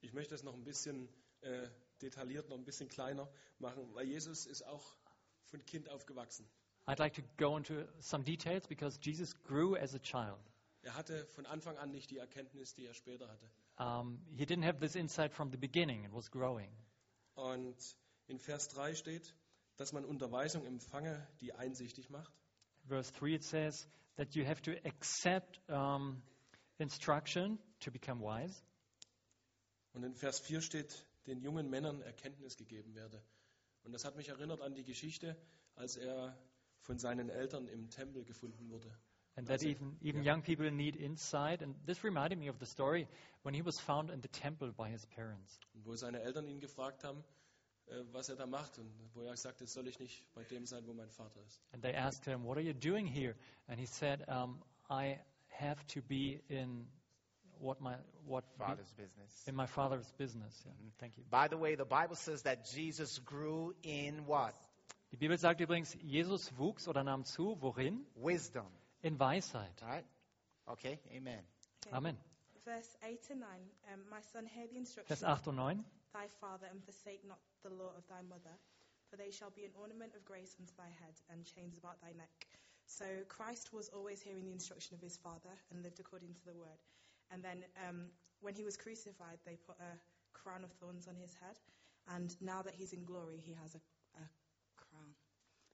Ich möchte es noch ein bisschen äh, detailliert, noch ein bisschen kleiner machen, weil Jesus ist auch von Kind aufgewachsen. I'd like to go into some details because Jesus grew as a child. Er hatte von Anfang an nicht die Erkenntnis, die er später hatte. Um, he didn't have this insight from the beginning, it was growing. Und in Vers 3 steht, dass man Unterweisung empfange, die einsichtig macht. Verse 3 it says that you have to accept um, instruction to become wise. Und in Vers 4 steht, den jungen Männern Erkenntnis gegeben werde. Und das hat mich erinnert an die Geschichte, als er von seinen Eltern im Tempel gefunden wurde. And that Also, even, even young people need insight. And this reminded me of the story when he was found in the temple by his parents. Und wo seine Eltern ihn gefragt haben, äh, was er da macht. Und wo er sagte, soll ich nicht bei dem sein, wo mein Vater ist. And they asked him, What are you doing here? And he said, um, I have to be in what my what Father's business. in my father's business. Yeah, thank you. By the way, the Bible says that Jesus grew in what? Die Bibel sagt übrigens, Jesus wuchs oder nahm zu, worin? Wisdom. In Weisheit. All right. Okay. Amen. Amen. Verse 8 and 9. Um, my son, hear the instruction Vers 8 und 9. thy father and forsake not the law of thy mother, for they shall be an ornament of grace unto thy head and chains about thy neck. So Christ was always hearing the instruction of his father and lived according to the word. And then um, when he was crucified, they put a crown of thorns on his head. And now that he's in glory, he has a, a crown.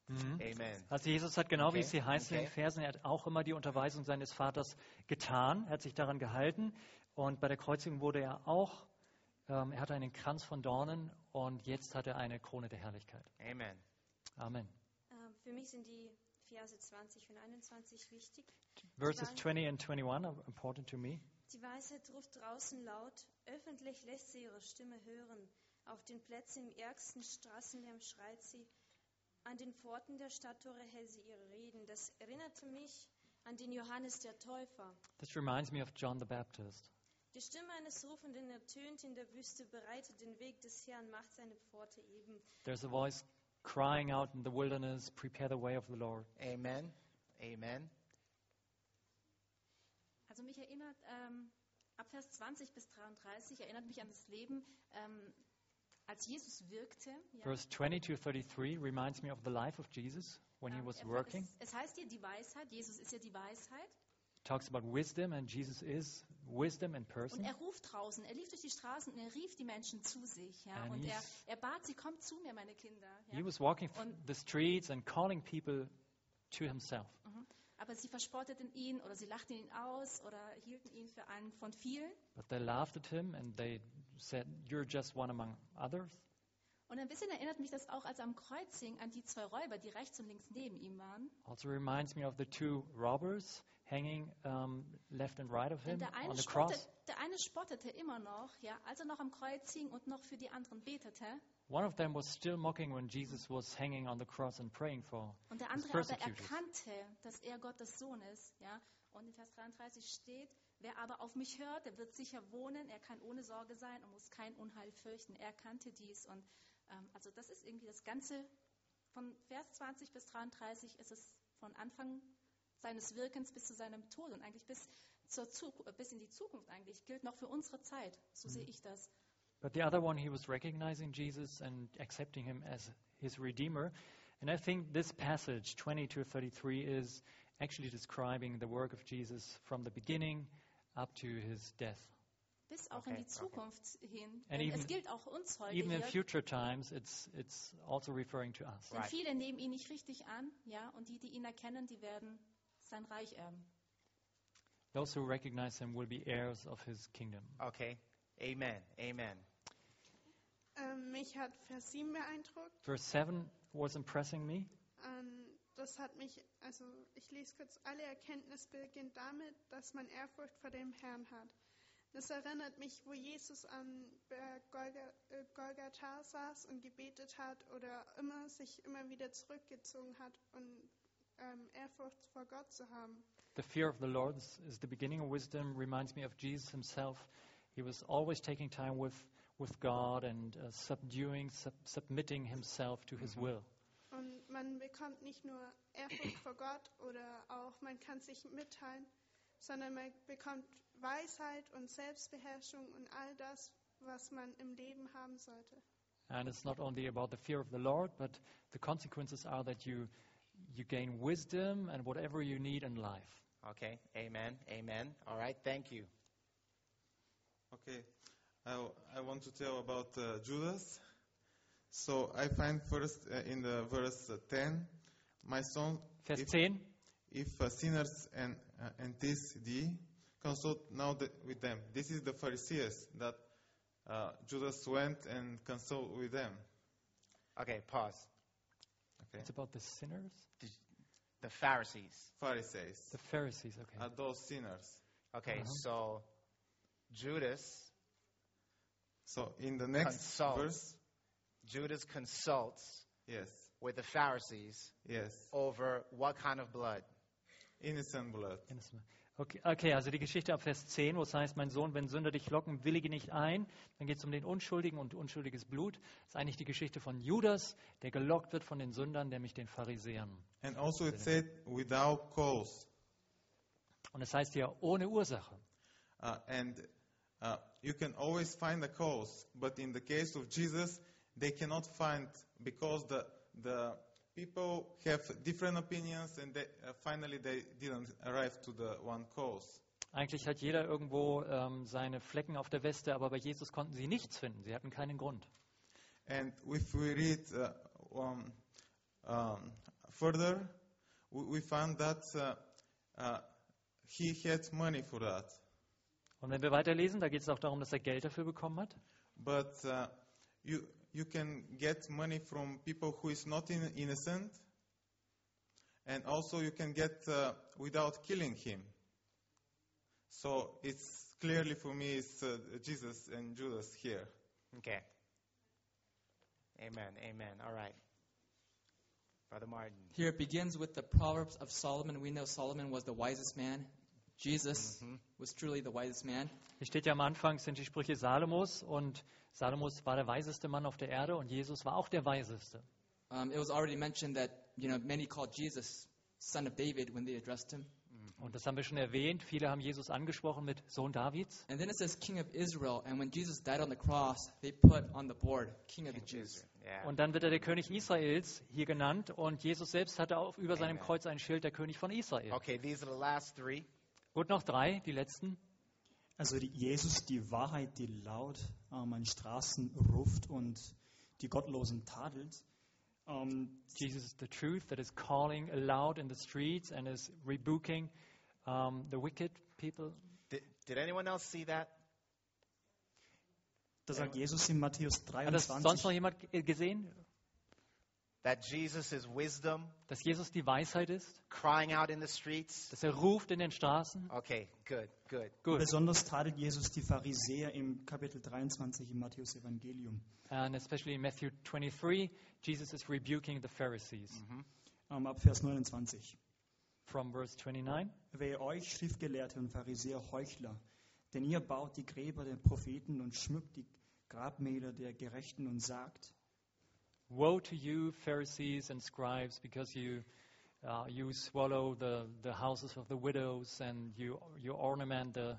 Mhm. Amen. Also Jesus hat genau, wie Okay, es hier heißt in den okay. Versen, er hat auch immer die Unterweisung seines Vaters getan, er hat sich daran gehalten und bei der Kreuzigung wurde er auch ähm, er hatte einen Kranz von Dornen und jetzt hat er eine Krone der Herrlichkeit. Amen. Amen. Ähm, für mich sind die Verse 20 und 21 wichtig. Verses Die 20 and 21 are important to me. Die Weisheit ruft draußen laut, öffentlich lässt sie ihre Stimme hören. Auf den Plätzen im ärgsten Straßenlärm schreit sie, an den Pforten der Stadttore hält sie ihre Reden. Das erinnerte mich an den Johannes der Täufer. This reminds me of John the Baptist. Die Stimme eines Rufenden ertönt in der Wüste, bereitet den Weg des Herrn, macht seine Pforte eben. There's a voice crying out in the wilderness, prepare the way of the Lord. Amen. Amen. Also mich erinnert, ähm, ab Vers 20 bis 33 erinnert mich an das Leben, ähm, als Jesus wirkte. Ja. Verse 20 to 33 reminds me of the life of Jesus when he Ähm, was er- working. Es, es heißt hier die Weisheit, Jesus ist ja die Weisheit. talks about wisdom, and Jesus is wisdom in Und person. er ruft draußen, er lief durch die Straßen und er rief die Menschen zu sich. Ja? And Und er, er bat sie, kommt zu mir, meine Kinder. Ja? He was walking th- Und, the streets and calling people to himself. mhm. Aber sie verspotteten ihn oder sie lachten ihn aus oder hielten ihn für einen von vielen. But they laughed at him and they said, You're just one among others. Und ein bisschen erinnert mich das auch, als er am Kreuz hing, an die zwei Räuber, die rechts und links neben ihm waren. Also reminds me of the two robbers hanging um, left and right of him der eine, on the cross. spottet, der eine spottete immer noch, ja, als er noch am Kreuz hing und noch für die anderen betete. One of them was still mocking when Jesus was hanging on the cross and praying for Und der andere aber erkannte, dass er Gottes Sohn ist. Ja? Und in Vers 33 steht, wer aber auf mich hört, der wird sicher wohnen, er kann ohne Sorge sein und muss kein Unheil fürchten. Er kannte dies. Und ähm, also das ist irgendwie das Ganze, von Vers 20 bis 33 ist es von Anfang seines Wirkens bis zu seinem Tod und eigentlich bis, zur bis in die Zukunft eigentlich, gilt noch für unsere Zeit. So Mhm. sehe ich das. But the other one, he was recognizing Jesus and accepting him as his Redeemer. And I think this passage, 20 to 33, is actually describing the work of Jesus from the beginning up to his death. Bis auch Okay, in die okay. Zukunft hin. And even- es gilt auch uns heute Even in future times, it's, it's also referring to us. Denn viele nehmen ihn nicht richtig an, ja, und die, die ihn erkennen, die werden sein Reich erben. Those who recognize him will be heirs of his kingdom. Okay. Amen. Amen. Ähm, mich hat Vers 7 beeindruckt. Verse 7 was impressing me. Ähm, das hat mich, also ich lese kurz, alle Erkenntnis beginnt damit, dass man Ehrfurcht vor dem Herrn hat. Das erinnert mich, wo Jesus am Berg äh, Golgatha saß und gebetet hat oder immer sich immer wieder zurückgezogen hat und ähm, Ehrfurcht vor Gott zu haben. The fear of the Lord is the beginning of wisdom, reminds me of Jesus himself. He was always taking time with, with God and uh, subduing, sub, submitting himself to his will. Und man bekommt nicht nur Ehrfurcht vor Gott oder auch man kann sich mitteilen, sondern man bekommt Weisheit und Selbstbeherrschung und all das, was man im Leben haben sollte. And it's not only about the fear of the Lord, but the consequences are that you, you gain wisdom and whatever you need in life. Okay. Amen. Amen. All right. Thank you. Okay, I, I want to tell about uh, Judas. So I find first uh, in the verse uh, 10, my son, Vers if, 10. if uh, sinners and uh, and this thee, consult now the, with them. This is the Pharisees that uh, Judas went and consult with them. Okay. Pause. Okay. It's about the sinners? The Pharisees. Pharisees. The Pharisees, okay. Are those sinners? Okay. Uh-huh. So Judas. So in the next consults, verse, Judas consults yes, with the Pharisees yes, over what kind of blood? innocent blood. Innocent. Okay, okay, also die Geschichte ab Vers 10, wo es heißt, mein Sohn, wenn Sünder dich locken, willige nicht ein. Dann geht es um den Unschuldigen und unschuldiges Blut. Das ist eigentlich die Geschichte von Judas, der gelockt wird von den Sündern, nämlich den Pharisäern. And also it said without cause. Und es heißt hier ohne Ursache. Uh, and uh, you can always find a cause, but in the case of Jesus, they cannot find because the the people have different opinions, and they, uh, finally they didn't arrive to the one cause. Eigentlich hat jeder irgendwo ähm, seine Flecken auf der Weste, aber bei Jesus konnten sie nichts finden. Sie hatten keinen Grund. And if we read uh, um, um, further, we, we find that uh, uh, he had money for that. Und wenn wir weiterlesen, da geht es auch darum, dass er Geld dafür bekommen hat. but uh, you you can get money from people who is not in, innocent, and also you can get uh, without killing him. So it's clearly for me it's uh, Jesus and Judas here. Okay. Amen. Amen. All right. Brother Martin. Here it begins with the Proverbs of Solomon. We know Solomon was the wisest man. Jesus was truly the wisest man. Hier steht ja am Anfang sind die Sprüche Salomos und Salomos war der weiseste Mann auf der Erde und Jesus war auch der weiseste. Um, it was already mentioned that you know many called Jesus son of David when they addressed him. Und das haben wir schon erwähnt. Viele haben Jesus angesprochen mit Sohn Davids. And then it says King of Israel. And when Jesus died on the cross, they put on the board King of the Jews. Und dann wird er der König Israels hier genannt und Jesus selbst hatte auch über seinem Kreuz ein Schild, der König von Israel. Okay, these are the last three. Gut, noch drei, die letzten. Also die Jesus, die Wahrheit, die laut ähm, an Straßen ruft und die Gottlosen tadelt. Ähm, Jesus is the truth that is calling aloud in the streets and is rebuking um, the wicked people. Did, did anyone else see that? da sagt Jesus in Matthäus Hat das sonst 23, noch jemand ge- gesehen? That Jesus is wisdom, Dass Jesus die Weisheit ist? crying out in the streets. Dass er ruft in den Straßen? Okay, good, good. Gut. besonders tadelt Jesus die Pharisäer im Kapitel 23 im Matthäus Evangelium. And especially in Matthew 23, Jesus is rebuking the Pharisees. Ähm, ab Vers 29. From verse 29. Wehe euch, Schriftgelehrte und Pharisäer, Heuchler, denn ihr baut die Gräber der Propheten und schmückt die Grabmäler der Gerechten und sagt, Woe to you, Pharisees and scribes, because you uh, you swallow the, the houses of the widows and you you ornament the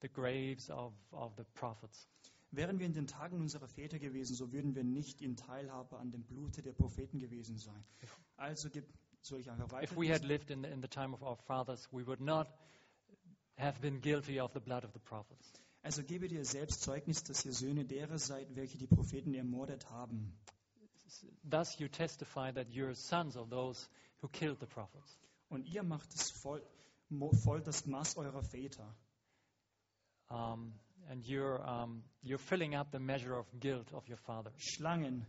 the graves of, of the prophets. wären wir in den Tagen unserer Väter gewesen, so würden wir nicht in Teilhabe an dem Blute der Propheten gewesen sein. Also gibt, soll ich einfach If we had lived in the, in the time of our fathers, we would not have been guilty of the blood of the prophets. Also gebe dir selbst Zeugnis, dass ihr Söhne derer seid, welche die Propheten ermordet haben. Thus you testify that you're sons of those who killed the prophets. Und ihr macht es voll, voll das Maß eurer Väter. Um, and you're, um, you're filling up the measure of guilt of your father. Schlangen,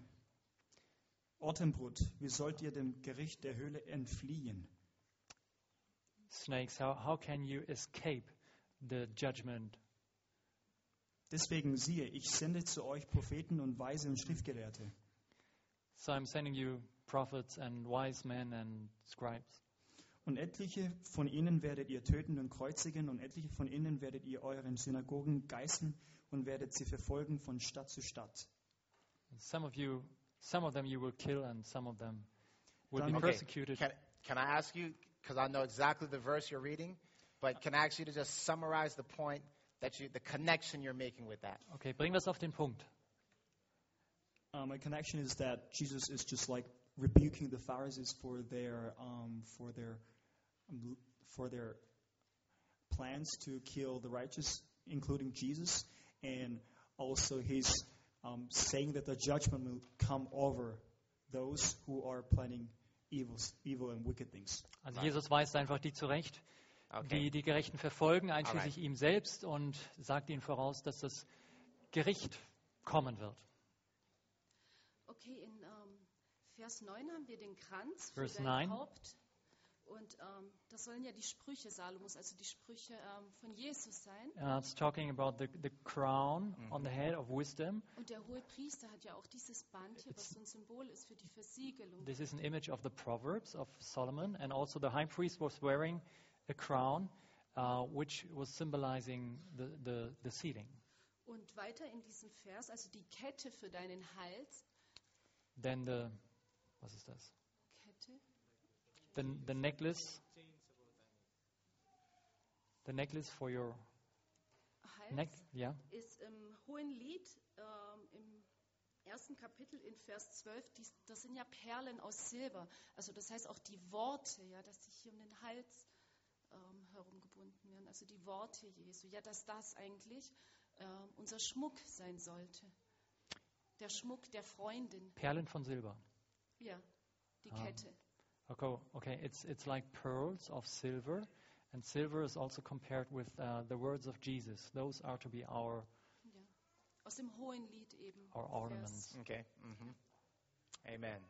Ottenbrut, wie sollt ihr dem Gericht der Höhle entfliehen? Snakes, how, how can you escape the judgment? Deswegen siehe, ich sende zu euch Propheten und Weise und Schriftgelehrte. So I'm sending you prophets and wise men and scribes. Und etliche von ihnen werdet ihr töten und kreuzigen, und etliche von ihnen werdet ihr euren Synagogen geißeln und werdet sie verfolgen von Stadt zu Stadt. Some of you, some of them you will kill, and some of them will be Okay, persecuted. Can, can I ask you, because I know exactly the verse you're reading, but can I ask you to just summarize the point that you, the connection you're making with that? Okay, bring das auf den Punkt. Uh, my connection is that Jesus is just like rebuking the Pharisees for their um, for their um, for their plans to kill the righteous, including Jesus, and also he's um, saying that the judgment will come over those who are planning evils, evil and wicked things. Also Jesus weist einfach die zurecht, Okay. die die Gerechten verfolgen, einschließlich Alright. ihm selbst, und sagt ihnen voraus, dass das Gericht kommen wird. Okay, in ähm, Vers 9 haben wir den Kranz für Vers dein 9. Haupt. Und ähm, das sollen ja die Sprüche Salomos, also die Sprüche ähm, von Jesus sein. Uh, it's talking about the, the crown on the head of wisdom. Und der hohe Priester hat ja auch dieses Band hier, was so ein Symbol ist für die Versiegelung. This is an image of the Proverbs of Solomon, and also the high priest was wearing a crown, uh, which was symbolizing the, the, the sealing. Und weiter in diesem Vers, also die Kette für deinen Hals, Then the, was ist das? Kette, The, the necklace, the necklace for your Hals neck, yeah. ist im Hohen Lied, ähm, im ersten Kapitel in Vers 12, die, das sind ja Perlen aus Silber. Also das heißt auch die Worte, ja, dass sich hier um den Hals ähm, herumgebunden werden. Also die Worte Jesu. Ja, dass das eigentlich ähm, unser Schmuck sein sollte. Der Schmuck der Freundin. Perlen von Silber. Ja, die. Kette. Okay, okay. It's, it's like pearls of silver, and silver is also compared with uh, the words of Jesus. Those are to be our Ja. aus dem hohen Lied eben. Or ornaments. Okay. hmm Amen.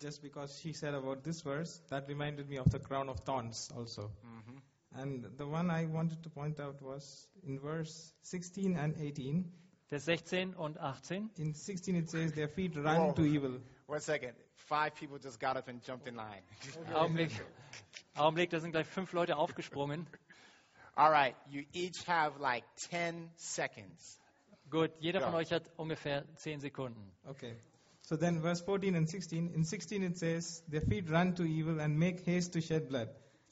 Just because she said about this verse, that reminded me of the crown of thorns also. Mhm. And the one I wanted to point out was in verse 16 and 18. Vers 16 und 18. In 16 it says, Their feet run Whoa. to evil. One second. Five people just got up and jumped in line. (laughs) Augenblick, Augenblick, da sind gleich fünf Leute aufgesprungen. All right. You each have like 10 seconds. Gut, jeder Ja. von euch hat ungefähr 10 Sekunden. Okay. So then, verse 14 and 16. In 16 it says, Their feet run to evil and make haste to shed blood.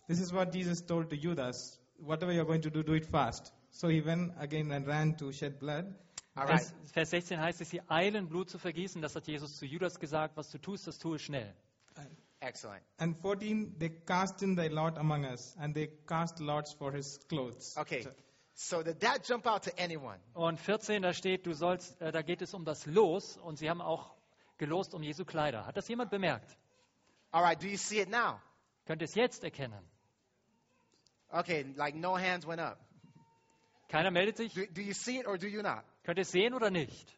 This is what Jesus told to Judas. Whatever you're going to do, do it fast. So he went again and ran to shed blood. Vers, Vers 16 heißt es, sie eilen, Blut zu vergießen. Das hat Jesus zu Judas gesagt. Was du tust, das tue schnell. Excellent. And 14, they cast in thy lot among us, and they cast lots for his clothes. Okay. So did that jump out to anyone? Und 14, da steht, du sollst, äh, da geht es um das Los. Und sie haben auch gelost um Jesu Kleider. Hat das jemand bemerkt? All right. Do you see it now? Könnt ihr es jetzt erkennen? Okay. Like no hands went up. Keiner meldet sich? Do, do you see it or do you not? Könnt ihr es sehen oder nicht?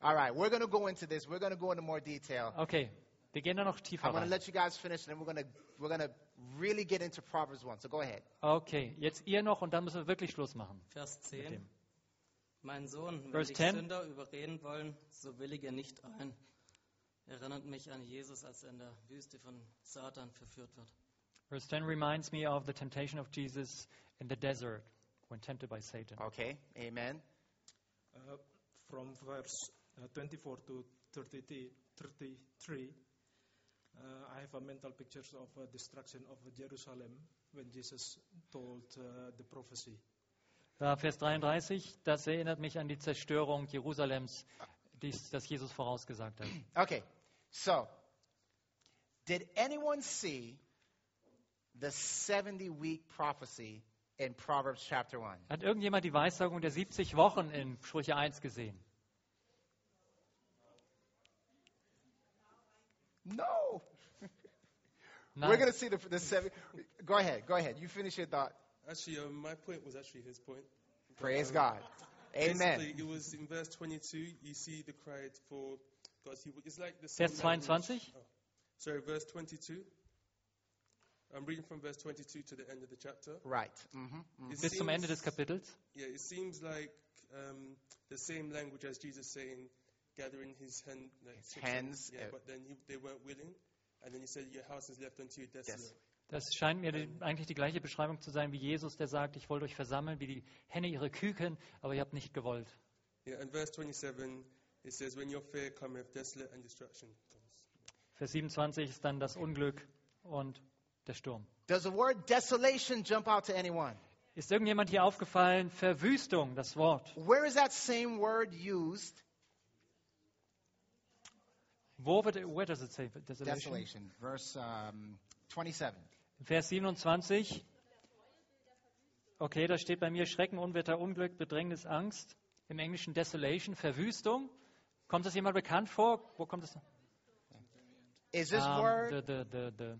All right. We're going to go into this. We're going to go into more detail. Okay, wir gehen da noch tiefer I'm going to rein. let you guys finish, and then we're going to we're going to really get into Proverbs one. So go ahead. Okay, jetzt ihr noch und dann müssen wir wirklich Schluss machen. Vers Mit 10. dem. Mein Sohn, wenn Verse dich 10. Sünder überreden wollen, so willige nicht ein. Erinnert mich an Jesus, als er in der Wüste von Satan verführt wird. Verse 10 reminds me of the temptation of Jesus in the desert when tempted by Satan. Okay, amen. Uh, from verse uh, 24 to 33, 33 uh, I have a mental pictures of uh, destruction of Jerusalem when Jesus told uh, the prophecy. Da Vers 33, das erinnert mich an die Zerstörung Jerusalems, dies, das Jesus vorausgesagt hat. (clears throat) Okay, so did anyone see the 70 week prophecy in Proverbs chapter 1? Hat irgendjemand die Weissagung der 70 Wochen in Sprüche 1 gesehen? No. (laughs) Nein. We're going to see the, the seven. Go ahead, go ahead. You finish your thought. Actually, uh, my point was actually his point. Praise Um, God. Amen. Basically, it was in verse 22. You see the cry for God's people. It's like the same Vers language- 22? Oh, sorry, verse 22. I'm reading from verse 22 to the end of the chapter. Right. Mhm, It Bis zum Ende des seems- Kapitels. Yeah, it seems like um, the same language as Jesus saying, gathering his hand, like, children. hands, Yeah, uh, but then he, they weren't willing, and then he said, "Your house is left unto you desolate." Das scheint mir die, eigentlich die gleiche Beschreibung zu sein wie Jesus, der sagt, ich wollte euch versammeln wie die Henne ihre Küken, aber ihr habt nicht gewollt. Yeah, and verse 27, it says, "When your fear cometh, desolate and destruction comes." Vers 27 ist dann das Unglück und der Sturm. Does the word desolation jump out to anyone? Ist irgendjemand hier aufgefallen? Verwüstung, das Wort. Where is that same word used? Wo wird, where does it say desolation? Desolation. Verse um, 27. Vers 27. Okay, da steht bei mir Schrecken, Unwetter, Unglück, Bedrängnis, Angst. Im Englischen Desolation, Verwüstung. Kommt das jemand bekannt vor? Wo kommt das? Is this Um, word? The, the, the, the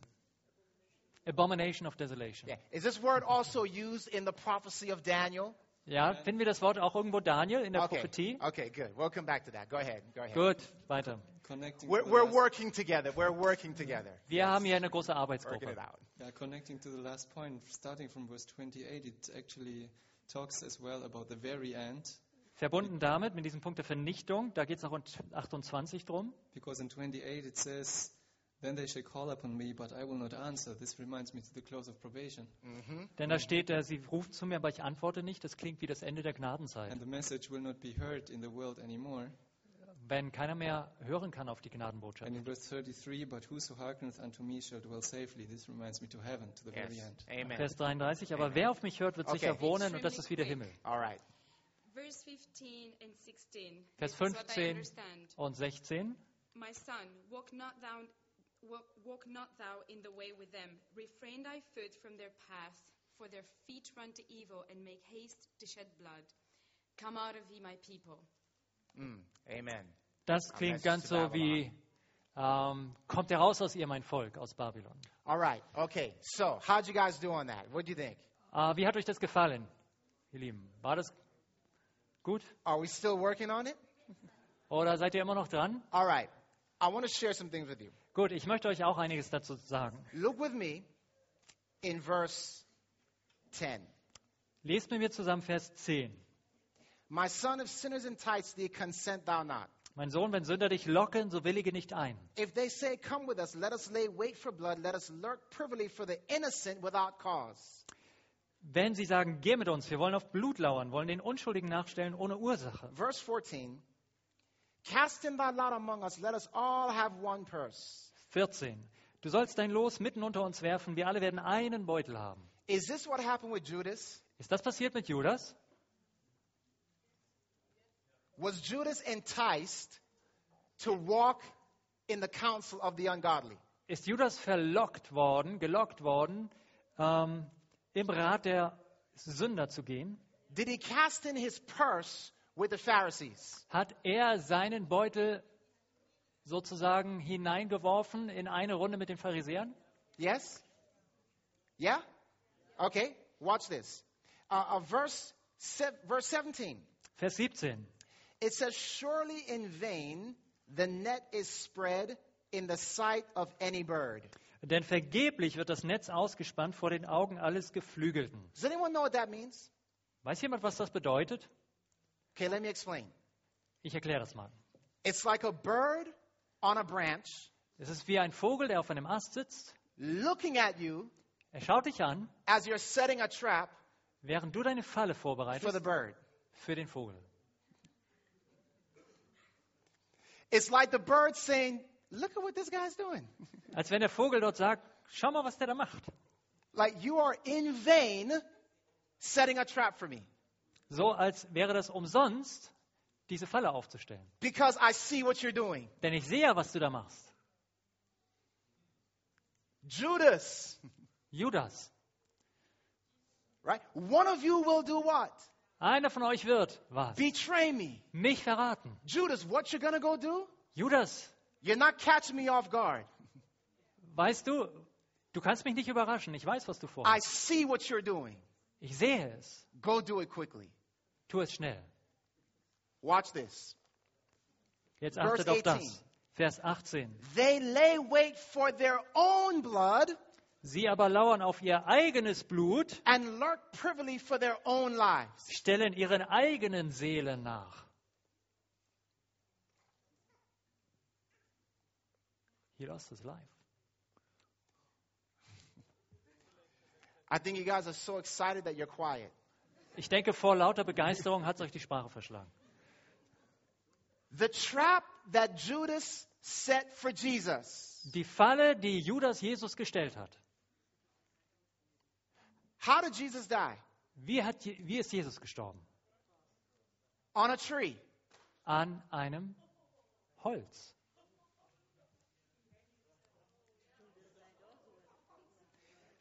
abomination of desolation. Yeah. Is this word also used in the prophecy of Daniel? Ja, finden wir das Wort auch irgendwo Daniel in der Okay. Prophetie? Okay, good. We'll come back to that. Go ahead. Go ahead. Gut, weiter. Connecting We're, we're working together. We're working together. Wir haben hier eine große Working Arbeitsgruppe. it out. Yeah, connecting to the last point, starting from verse 28, it actually talks as well about the very end, Verbunden damit, mit diesem Punkt der Vernichtung, da geht es auch in 28 drum. because in 28 it says, Then they shall call upon me, but I will not answer. This reminds me to the close of probation. Denn da steht, äh, sie ruft zu mir, aber ich antworte nicht. Das klingt wie das Ende der Gnadenzeit. And the message will not be heard in the world anymore. Wenn keiner mehr hören kann auf die Gnadenbotschaft. And in verse 33, but whoso hearkeneth unto me shall dwell safely. This reminds me to heaven, to the very Yes. end. Amen. Vers 33, aber wer auf mich hört, wird Okay. sicher wohnen und das ist wie der Himmel. All right. Verse 15 and 16. Vers This is what I 15 understand. und 16. My son, walk not thou walk, walk not thou in the way with them. Refrain thy foot from their path, for their feet run to evil and make haste to shed blood. Come out of ye, my people. Mm, amen. Das A klingt message ganz to so wie, ähm, kommt heraus aus ihr, mein Volk, aus Babylon. All right. Okay. So, how'd you guys do on that? What do you think? Äh, wie hat euch das gefallen, ihr Lieben? War das Gut? Are we still working on it? Oder seid ihr immer noch dran? All right. I want to share some things with you. Gut, ich möchte euch auch einiges dazu sagen. Look with me in verse 10. Lest mit mir zusammen Vers 10. My son, if sinners entice thee, consent thou not. Mein Sohn, wenn Sünder dich locken, so willige nicht ein. If they say, Come with us, let us lay wait for blood, let us lurk privily for the innocent without cause. Wenn sie sagen, geh mit uns, wir wollen auf Blut lauern, wollen den Unschuldigen nachstellen ohne Ursache. Verse 14 Cast in thy lot among us, let us all have one purse. 14. Du sollst dein Los mitten unter uns werfen, wir alle werden einen Beutel haben. Is this what happened with Judas? Ist das passiert mit Judas? Was Judas enticed to walk in the counsel of the ungodly? Ist Judas verlockt worden, gelockt worden, ähm, im Rat der Sünder zu gehen? Did he cast in his purse with the Pharisees? Hat er seinen Beutel sozusagen hineingeworfen in eine Runde mit den Pharisäern? Yes? Yeah? Okay, watch this. Uh, uh, verse, se- verse 17. Vers 17. It says, Surely in vain the net is spread in the sight of any bird. Denn vergeblich wird das Netz ausgespannt vor den Augen alles Geflügelten. Does anyone know what that means? Weiß jemand, was das bedeutet? Okay, let me explain. Ich erkläre es mal. It's like a bird on a branch Es ist wie ein Vogel, der auf einem Ast sitzt. looking at you Er schaut dich an, as you're setting a trap während du deine Falle for the vorbereitest bird. für den Vogel. It's like the bird saying, Look at what this guy's doing. (laughs) Als wenn der Vogel dort sagt, schau mal, was der da macht. Like you are in vain setting a trap for me So als wäre das umsonst, diese Falle aufzustellen. because I see what you're doing. Denn ich sehe ja, was du da machst. Judas, Judas, right? One of you will do what? einer von euch wird was? Betray me. Mich verraten. Judas, what you're gonna go do? Judas, You're not catching me off guard. weißt du, du kannst mich nicht überraschen. Ich weiß, was du I vorhast. see what you're doing. Ich sehe es. Go do it quickly. Tu es schnell. Watch this. Jetzt achtet auf 18. das. Vers 18. They lay wait for their own blood Sie aber lauern auf ihr eigenes Blut, and lurk privily for their own lives. stellen ihren eigenen Seelen nach. He lost his life. I think you guys are so excited that you're quiet. Ich denke, vor lauter Begeisterung hat es euch die Sprache verschlagen. The trap that Judas set for Jesus. Die Falle, die Judas Jesus gestellt hat. How did Jesus die? Wie, hat, wie ist Jesus gestorben? On a tree. An einem Holz.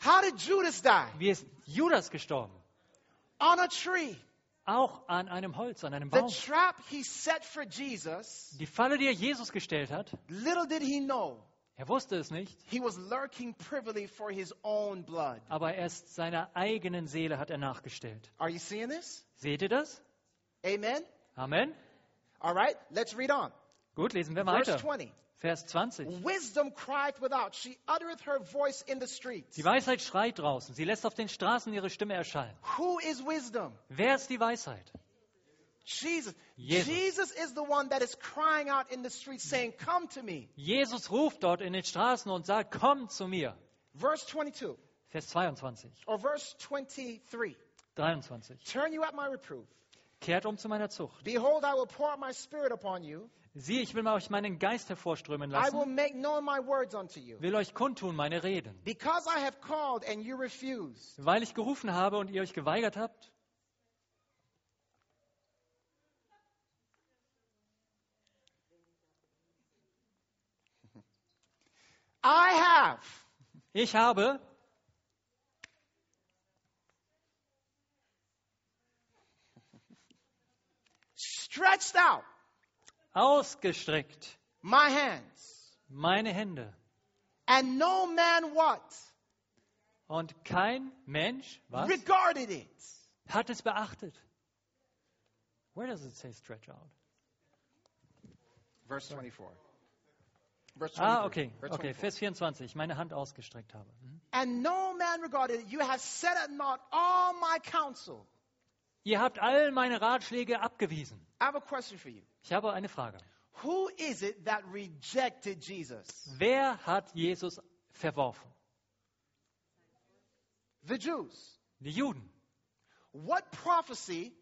How did Judas die? Wie ist Judas gestorben? On a tree. Auch an einem Holz, an einem The Baum. trap he set for Jesus, Die Falle, die er Jesus gestellt hat, little did he know, er wusste es nicht, he was lurking privily for his own blood. aber erst seiner eigenen Seele hat er nachgestellt. Are you seeing this? Seht ihr das? Amen? Amen. All right, let's read on. Gut, lesen wir Verse weiter. 20. Vers 20. Wisdom crieth without, she uttereth her voice in the streets. Die Weisheit schreit draußen. Sie lässt auf den Straßen ihre Stimme erschallen. Who is wisdom? Wer ist die Weisheit? Jesus. Jesus. Jesus is the one that is crying out in the streets saying, Come to me. Jesus ruft dort in den Straßen und sagt, komm zu mir. Verse 22 Vers 22, or verse 23. 23. Turn you at my reproof. Kehrt um zu meiner Zucht. Behold, I will pour out my spirit upon you. Siehe, ich will euch meinen Geist hervorströmen I will lassen, make known my words unto you. will euch kundtun meine Reden. Because I have called and you refused, Weil ich gerufen habe und ihr euch geweigert habt, I have. Ich habe stretched out ausgestreckt my hands, meine Hände. and no man what? Und kein Mensch was, Regarded it. hat es beachtet. Where does it say stretch out? Verse 24. Verse 23. Ah, okay, Verse okay, 24. Vers 24, ich meine Hand ausgestreckt habe. Mhm. And no man regarded it. You have set at naught all my counsel. Ihr habt all meine Ratschläge abgewiesen. I have a question for you. Ich habe eine Frage. Who is it that rejected Jesus? Wer hat Jesus verworfen? The Jews. Die Juden. What prophecy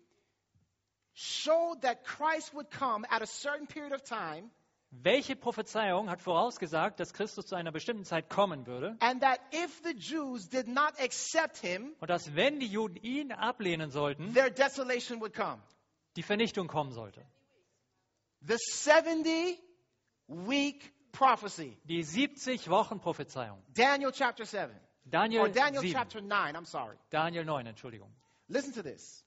showed that Christ would come at a certain period of time Welche Prophezeiung hat vorausgesagt, dass Christus zu einer bestimmten Zeit kommen würde and that if the Jews did not accept him, und dass, wenn die Juden ihn ablehnen sollten, their desolation would come? die Vernichtung kommen sollte? The 70 week prophecy. Die 70 Wochen Prophezeiung. Daniel chapter 7. Daniel or Daniel 7. chapter 9, I'm sorry. Daniel 9, Entschuldigung. Listen to this.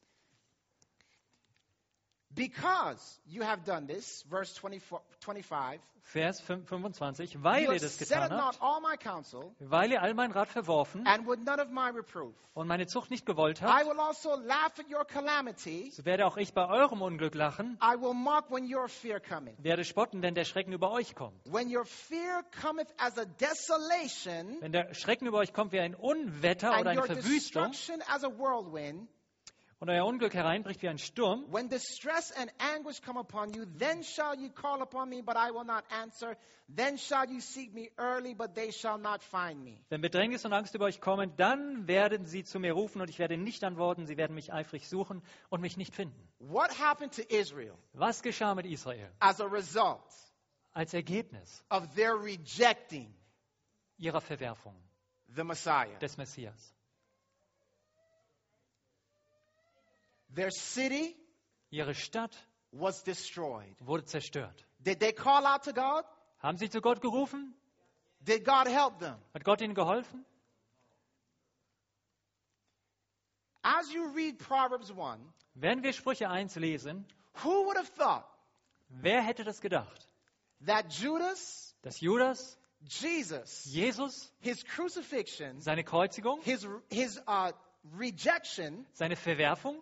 Because you have done this, verse 24, 25, Vers 25. you Weil ihr das getan habt, all my counsel, weil ihr all mein Rat verworfen and would none of my reproof. und meine Zucht nicht gewollt I habt, will also laugh at your calamity. so werde auch ich bei eurem Unglück lachen, I will mock when your fear cometh. werde spotten, wenn der Schrecken über euch kommt. When your fear cometh as a desolation, Wenn der Schrecken über euch kommt wie ein Unwetter and oder eine Verwüstung destruction as a whirlwind, und euer Unglück hereinbricht wie ein Sturm, when distress and anguish come upon you, then shall you call upon me, but I will not answer. Then shall you seek me early, but they shall not find me. wenn Bedrängnis und Angst über euch kommen, dann werden sie zu mir rufen und ich werde nicht antworten, sie werden mich eifrig suchen und mich nicht finden. What happened to Israel Was geschah mit Israel as a result als Ergebnis of their rejecting ihrer Verwerfung the Messiah? des Messias? Their city Ihre Stadt was destroyed. wurde zerstört. Did they call out to God? Haben sie zu Gott gerufen? Did God help them? Hat Gott ihnen geholfen? As you read Proverbs 1, Wenn wir Sprüche 1 lesen, who would have thought wer hätte das gedacht? that Judas, Dass Judas, Jesus, Jesus, his crucifixion, seine Kreuzigung, his, his uh, rejection, seine Verwerfung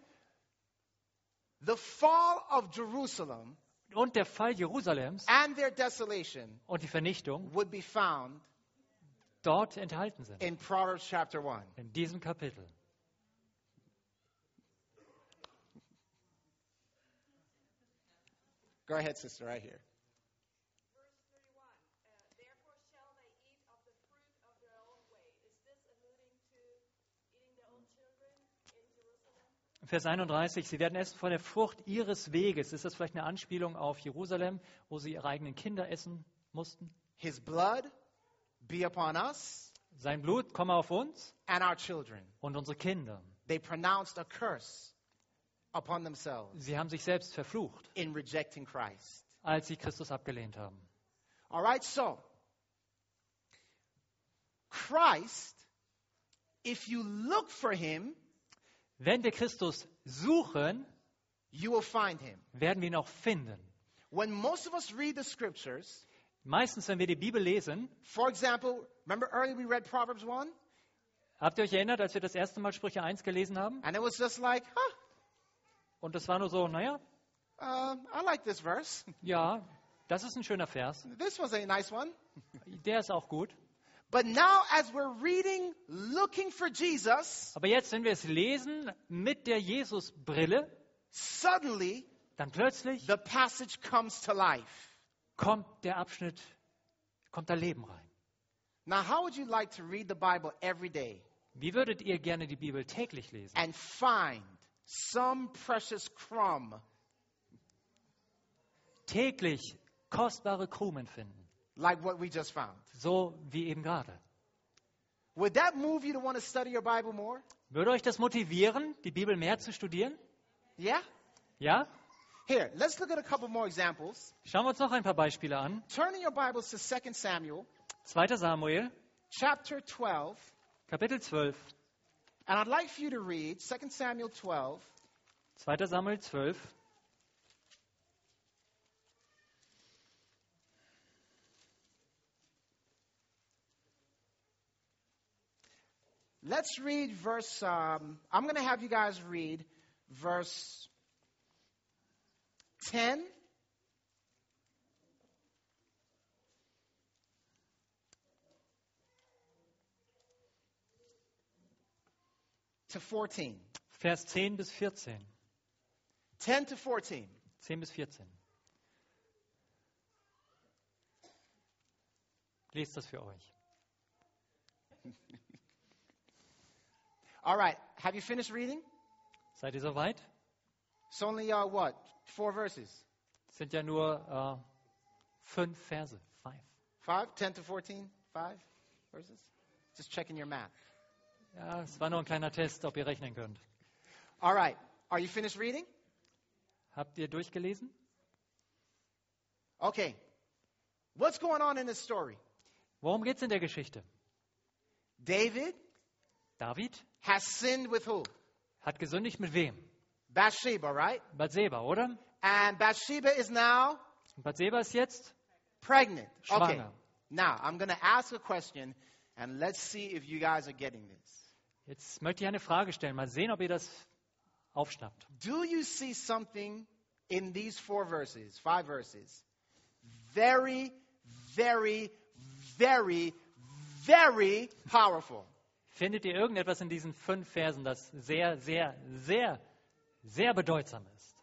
the fall of Jerusalem, und der Fall Jerusalems and their desolation und die Vernichtung would be found dort enthalten sind, in Proverbs chapter 1. in diesem Kapitel. Go ahead, sister, right here. Vers 31, sie werden essen von der Frucht ihres Weges. Ist das vielleicht eine Anspielung auf Jerusalem, wo sie ihre eigenen Kinder essen mussten? His blood be upon us Sein Blut komme auf uns and our children. und unsere Kinder. They pronounced a curse upon themselves Sie haben sich selbst verflucht, in rejecting Christ. als sie Christus abgelehnt haben. All right, so Christ, if you look for him, Wenn wir Christus suchen, you will find him. werden wir ihn auch finden. When most of us read the scriptures, Meistens, wenn wir die Bibel lesen, for example, remember earlier we read Proverbs 1? habt ihr euch erinnert, als wir das erste Mal Sprüche 1 gelesen haben? And it was just like, huh, Und das war nur so, naja, um, I like this verse. ja, das ist ein schöner Vers. This was a nice one. Der ist auch gut. But now, as we're reading, looking for Jesus, Aber jetzt, wenn wir es lesen mit der Jesus-Brille, suddenly dann plötzlich the passage comes to life. kommt der Abschnitt, kommt da Leben rein. Now, how would you like to read the Bible every day Wie würdet ihr gerne die Bibel täglich lesen? and find some precious crumb Täglich kostbare Krumen finden, like what we just found? so wie eben gerade. Would that move you to want to study your Bible more? Würde euch das motivieren, die Bibel mehr zu studieren? Yeah? Ja? Here, let's look at a couple more examples. Schauen wir uns noch ein paar Beispiele an. Turn in your Bibles to 2 Samuel 2. Samuel, chapter 12. Kapitel 12. And I'd like for you to read 2 Samuel 12, 2. Samuel 12. Let's read verse. Um, I'm going to have you guys read verse 10 to 14. Vers 10 bis 14. 10 to 14. 10 bis 14. Lest das für euch. (laughs) All right. Have you finished reading? Seid ihr soweit? It's only, uh, what? Four verses. Es sind ja nur äh, fünf Verse. Five. Five? 10 to 14? Five verses? Just checking your math. Ja, es war nur ein kleiner Test, ob ihr rechnen könnt. All right. Are you finished reading? Habt ihr durchgelesen? Okay. What's going on in this story? Worum geht es in der Geschichte? David David has sinned with who? hat gesündigt mit wem? Bathsheba, right? Bathseba, oder? And Bathsheba is now Und Bathseba ist jetzt pregnant. Okay. schwanger. Now, I'm going to ask a question and let's see if you guys are getting this. Jetzt möchte ich eine Frage stellen. Mal sehen, ob ihr das aufschnappt. Do you see something in these four verses, five verses? Very, very, very, very powerful. Findet ihr irgendetwas in diesen fünf Versen, das sehr, sehr, sehr, sehr bedeutsam ist?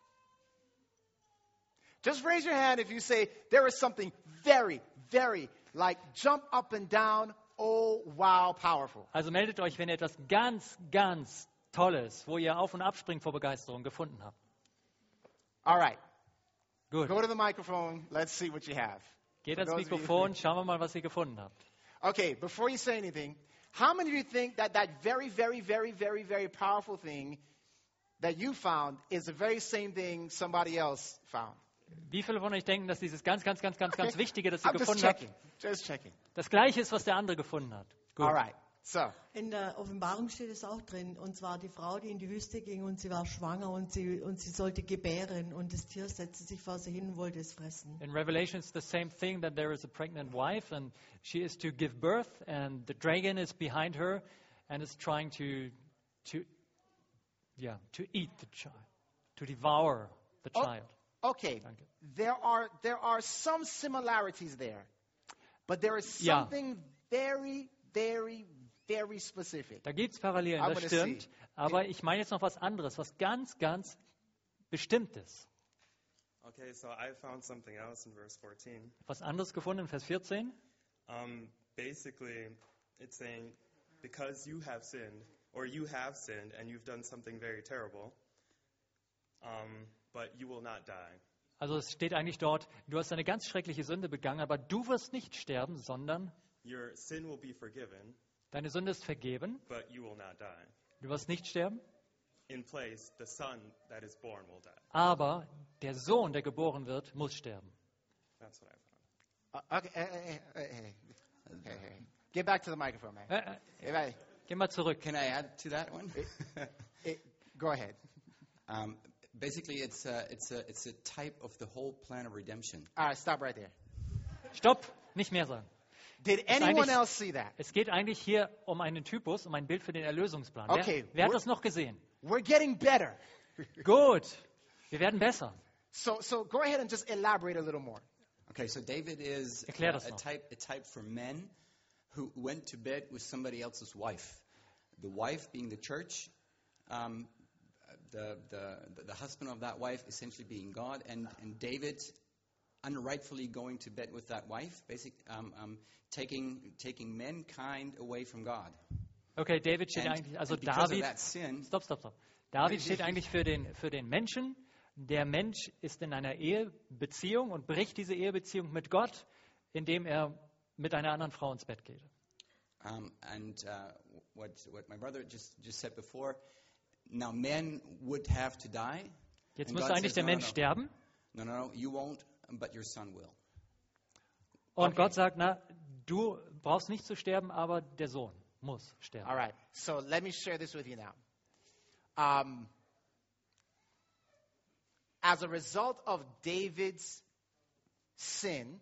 Just raise your hand if you say there is something very, very, like jump up and down, oh wow, powerful. Also meldet euch, wenn ihr etwas ganz, ganz Tolles, wo ihr auf und abspringt vor Begeisterung gefunden habt. All right. Gut. Go to the microphone. Let's see what you have. Geht ans Mikrofon, schauen wir mal, was ihr gefunden habt. Okay, before you say anything, how many of you think that that very, very, very, very, very powerful thing that you found is the very same thing somebody else found? Wie viele von euch denken, dass dieses ganz, ganz, ganz, ganz, ganz Wichtige, das ihr I'm just gefunden habt, checking. Just checking. das Gleiche ist, was der andere gefunden hat? Gut. All right. So, In der Offenbarung steht es auch drin, und zwar die Frau, die in die Wüste ging und sie war schwanger und sie, und sie sollte gebären und das Tier setzte sich vor sie hin und wollte es fressen. In Revelation, it's the same thing that there is a pregnant wife and she is to give birth, and the dragon is behind her and is trying to, to, yeah, to eat the child, to devour the Oh. child. okay, there are there are some similarities there, but there is something very, very, very specific. Da gibt es Parallelen, das stimmt. see. Aber ich meine jetzt noch was anderes, was ganz, ganz Bestimmtes. Okay, so I found something else in verse 14. Was anderes gefunden in Vers 14? Um, basically, it's saying, because you have sinned, or you have sinned, and you've done something very terrible, um, but you will not die. Also es steht eigentlich dort, du hast eine ganz schreckliche Sünde begangen, aber du wirst nicht sterben, sondern Your sin will be forgiven, deine Sünde ist vergeben, but you will not die. du wirst nicht sterben, In place, the son that is born will die. aber der Sohn, der geboren wird, muss sterben. That's what I found. Uh, okay, hey, hey, hey, hey, hey, hey. Get back to the microphone, man. Äh, äh, If I- Geh mal zurück. Can I add to that one? (laughs) it- go ahead. Um, basically, it's a, it's, a, it's a type of the whole plan of redemption. All right, stop right there. Stopp, nicht mehr sagen. Did anyone else see that? Es geht eigentlich hier um einen Typus, um ein Bild für den Erlösungsplan. Okay, Wer, wer hat das noch gesehen? We're getting better. (laughs) Gut, wir werden besser. So, so go ahead and just elaborate a little more. Okay, so David is Erklär uh, a, type, a type for men who went to bed with somebody else's wife. The wife being the church, um, the, the, the husband of that wife essentially being God, and, and David unrightfully going to bed with that wife, basic, um, um, taking, taking mankind away from God. Okay, David steht And- eigentlich, also David, sin, stopp, stopp, stopp. David steht eigentlich für den, für den Menschen. Der Mensch ist in einer Ehebeziehung und bricht diese Ehebeziehung mit Gott, indem er mit einer anderen Frau ins Bett geht. Um, and uh, what, what my brother just, just said before, now men would have to die. Jetzt müsste eigentlich says, der no, no, Mensch no. sterben. No, no, no, you won't, but your son will. Und Gott sagt, na, du brauchst nicht zu sterben, aber der Sohn muss sterben. All right. So let me share this with you now. Um, as a result of David's sin,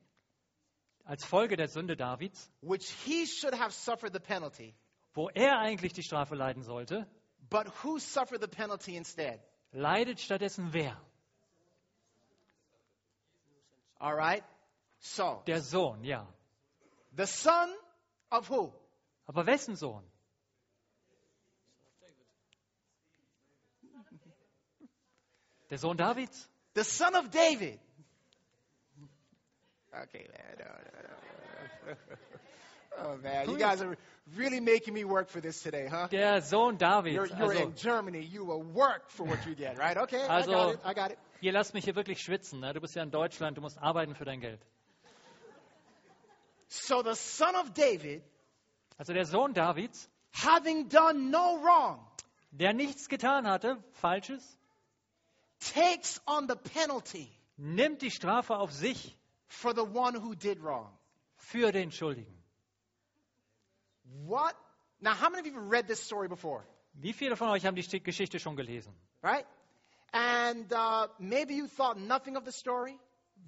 Als Folge der Sünde Davids, which he should have suffered the penalty, wo er eigentlich die Strafe leiden sollte, but who suffered the penalty instead? leidet stattdessen wer? All right? So, Der Sohn, ja. the son of who? Aber wessen Sohn? Der Sohn Davids? The son of David. Okay, Oh, man. You guys are really making me work for this today, huh? Der Sohn Davids. You're, you're Also, in Germany. You will work for what you get, right? Okay, I Also- got it. I got it. ihr lasst mich hier wirklich schwitzen. Ne? Du bist ja in Deutschland, du musst arbeiten für dein Geld. So the son of David, Also der Sohn Davids, having done no wrong, der nichts getan hatte, Falsches, takes on the penalty nimmt die Strafe auf sich for the one who did wrong. für den Schuldigen. What? Now, how many of you have read this story before? Wie viele von euch haben die Geschichte schon gelesen? Right? And uh, maybe you thought nothing of the story,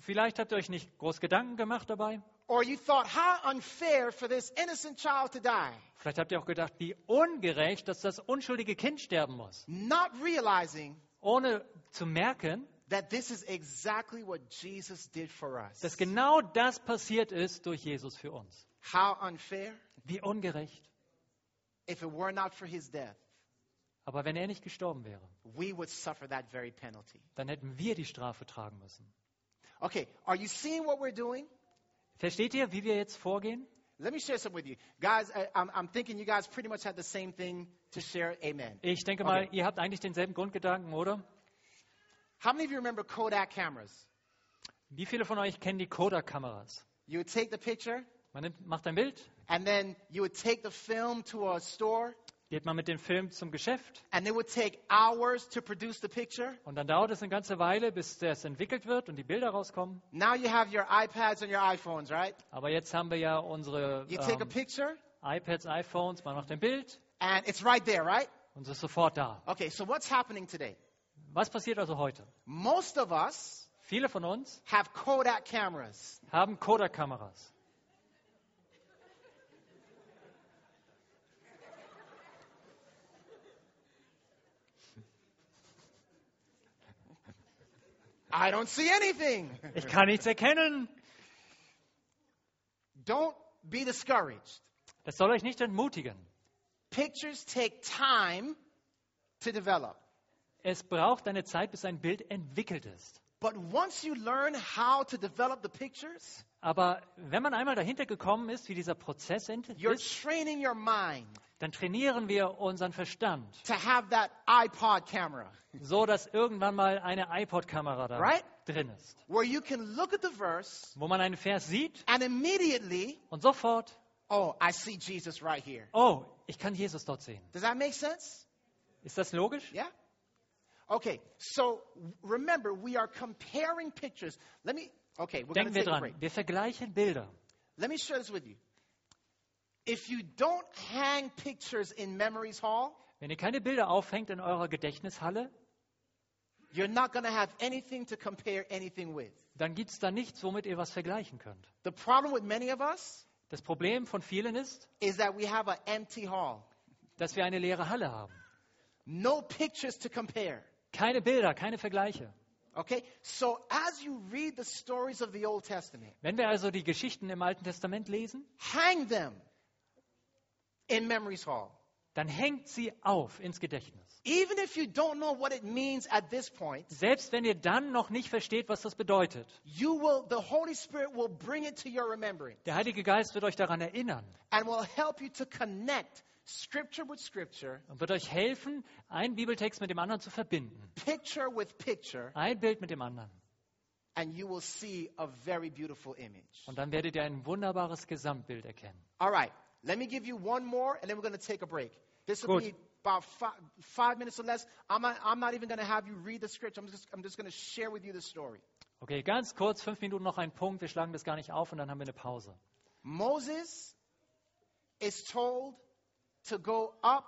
Vielleicht habt ihr euch nicht groß Gedanken gemacht dabei. or you thought, how unfair for this innocent child to die, Vielleicht habt ihr auch gedacht, wie ungerecht, dass das unschuldige Kind sterben muss. not realizing Ohne zu merken, that this is exactly what Jesus did for us. dass genau das passiert ist durch Jesus für uns. How unfair Wie ungerecht. if it were not for his death, Aber wenn er nicht gestorben wäre, we would suffer that very penalty. dann hätten wir die Strafe tragen müssen. Okay, are you seeing what we're doing? Versteht ihr, wie wir jetzt vorgehen? Let me share something with you. Guys, I'm, I'm thinking you guys pretty much had the same thing to share. Amen. Ich denke mal, ihr habt eigentlich denselben Grundgedanken, oder? How many of you remember Kodak cameras? Wie viele von euch kennen die Kodak-Kameras? You would take the picture, Man nimmt, macht ein Bild, and then you would take the film to a store, geht man mit dem Film zum Geschäft and it would take hours to produce the picture. und dann dauert es eine ganze Weile, bis das entwickelt wird und die Bilder rauskommen. Now you have your iPads and your iPhones, right? Aber jetzt haben wir ja unsere You take a ähm, picture, iPads, iPhones, man macht ein Bild and it's right there, right? und es ist sofort da. Okay, so what's happening today? Was passiert also heute? Most of us Viele von uns have Kodak cameras. haben Kodak-Kameras. I don't see anything. Ich kann nichts erkennen. Don't be discouraged. Das soll euch nicht entmutigen. Pictures take time to develop. Es braucht eine Zeit, bis ein Bild entwickelt ist. But once you learn how to develop the pictures, Aber wenn man einmal dahinter gekommen ist, wie dieser Prozess ist, dann trainieren wir unseren Verstand, (laughs) so dass irgendwann mal eine iPod-Kamera da Right? drin ist, where you can look at the verse wo man einen Vers sieht und sofort, oh, right oh, ich kann Jesus dort sehen. Does that make sense? Ist das logisch? Yeah? Okay, so remember, we are comparing pictures. Let me, okay, Denken wir dran, wir vergleichen Bilder. Let me share this with you. If you don't hang pictures in Memories Hall, Wenn ihr keine Bilder aufhängt in eurer Gedächtnishalle, you're not going to have anything to compare anything with. dann gibt es da nichts, womit ihr was vergleichen könnt. The problem with many of us Das Problem von vielen ist, is that we have an empty hall. dass wir eine leere Halle haben. No pictures to compare. Keine Bilder, keine Vergleiche. Okay? So as you read the stories of the Old Testament, Wenn wir also die Geschichten im Alten Testament lesen, hang them in Memories Hall. dann hängt sie auf ins Gedächtnis. Even if you don't know what it means at this point, Selbst wenn ihr dann noch nicht versteht, was das bedeutet. you will the Holy Spirit will bring it to your remembering Der Heilige Geist wird euch daran erinnern and will help you to connect scripture with scripture, und wird euch helfen, einen Bibeltext mit dem anderen zu verbinden. picture with picture, Ein Bild mit dem anderen. and you will see a very beautiful image. Und dann werdet ihr ein wunderbares Gesamtbild erkennen. All right, let me give you one more, and then we're going to take a break. This will Good. be about five, five minutes or less. I'm not, I'm not even going to have you read the scripture. I'm just, I'm just going to share with you the story. Okay, ganz kurz, fünf Minuten noch ein Punkt. Wir schlagen das gar nicht auf und dann haben wir eine Pause. Moses is told to go up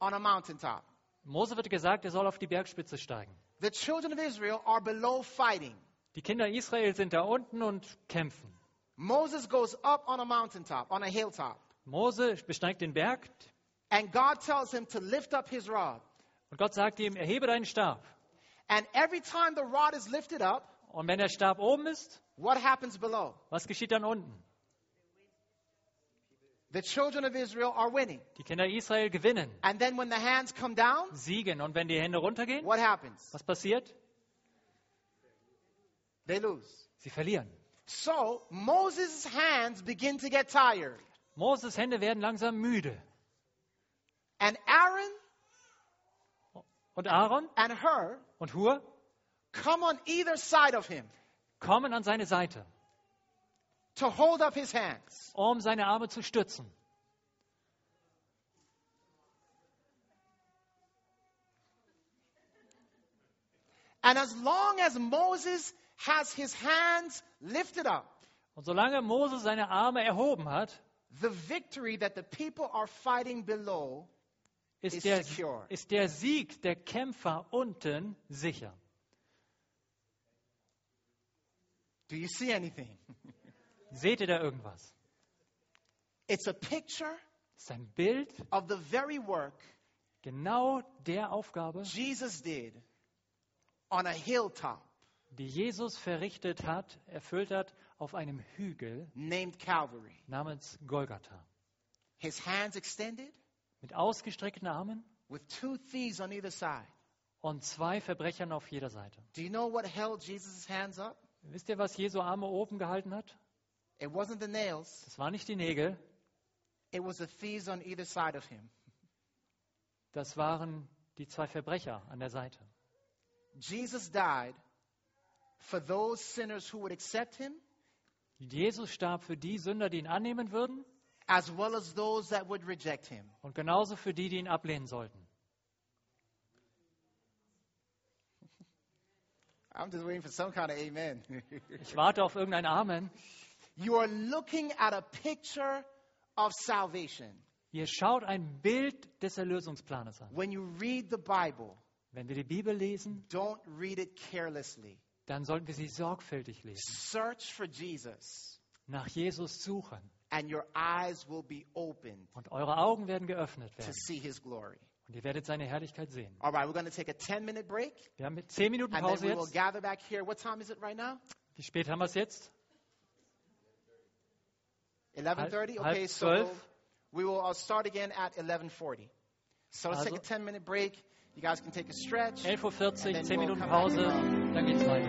on a mountaintop. Mose wird gesagt, er soll auf die Bergspitze steigen. The children of Israel are below fighting. Die Kinder Israel sind da unten und kämpfen. Moses goes up on a mountaintop, on a hilltop, Mose besteigt den Berg and God tells him to lift up his rod. und Gott sagt ihm, erhebe deinen Stab. And every time the rod is lifted up, Und wenn der Stab oben ist, what happens below? Was geschieht dann unten? The children of Israel are winning. Die Kinder Israel gewinnen, And then when the hands come down, siegen. Und wenn die Hände runtergehen, what happens? was passiert? They lose. Sie verlieren. So Moses' hands begin to get tired. Moses Hände werden langsam müde. And Aaron Und Aaron and Hur und Hur come on either side of him kommen an seine Seite, to hold up his hands. um seine Arme zu stützen. And as long as Moses has his hands lifted up, Und solange Moses seine Arme erhoben hat, the victory that the people are fighting below is ist der, secure. ist der Sieg der Kämpfer unten sicher. Do you see anything? (laughs) Seht ihr da irgendwas? It's a picture ist ein Bild of the very work genau der Aufgabe, Jesus did on a hilltop die Jesus verrichtet hat, erfüllt hat auf einem Hügel named Calvary. namens Golgatha. His hands extended Mit ausgestreckten Armen with two thieves on either side. und zwei Verbrechern auf jeder Seite. Do you know what held Jesus' hands up? Wisst ihr, was Jesu Arme oben gehalten hat? It wasn't the nails, Das waren nicht die Nägel, it was the thieves on either side of him. das waren die zwei Verbrecher an der Seite. Jesus died for those sinners who would accept him, Jesus starb für die Sünder, die ihn annehmen würden as well as those that would reject him. und genauso für die, die ihn ablehnen sollten. I'm just waiting for some kind of amen. Ich warte auf irgendein Amen. (laughs) you are looking at a picture of salvation. Ihr schaut ein Bild des Erlösungsplanes an. When you read the Bible, Wenn wir die Bibel lesen, don't read it carelessly. dann sollten wir sie sorgfältig lesen. Search for Jesus, Nach Jesus suchen. and your eyes will be opened Und eure Augen werden geöffnet to werden. see his glory. Und ihr werdet seine Herrlichkeit sehen. All right, we're going to take a 10 minute break, Wir haben 10 Minuten and then Pause we will jetzt. gather back here. What time is it right now? Wie spät haben wir es jetzt? 11:30. Okay, so we will uh, start again at 11:40. So let's take a 10 minute break. You guys can take a stretch. 11.40 Uhr, 10 we'll Minuten Pause, dann geht's weiter.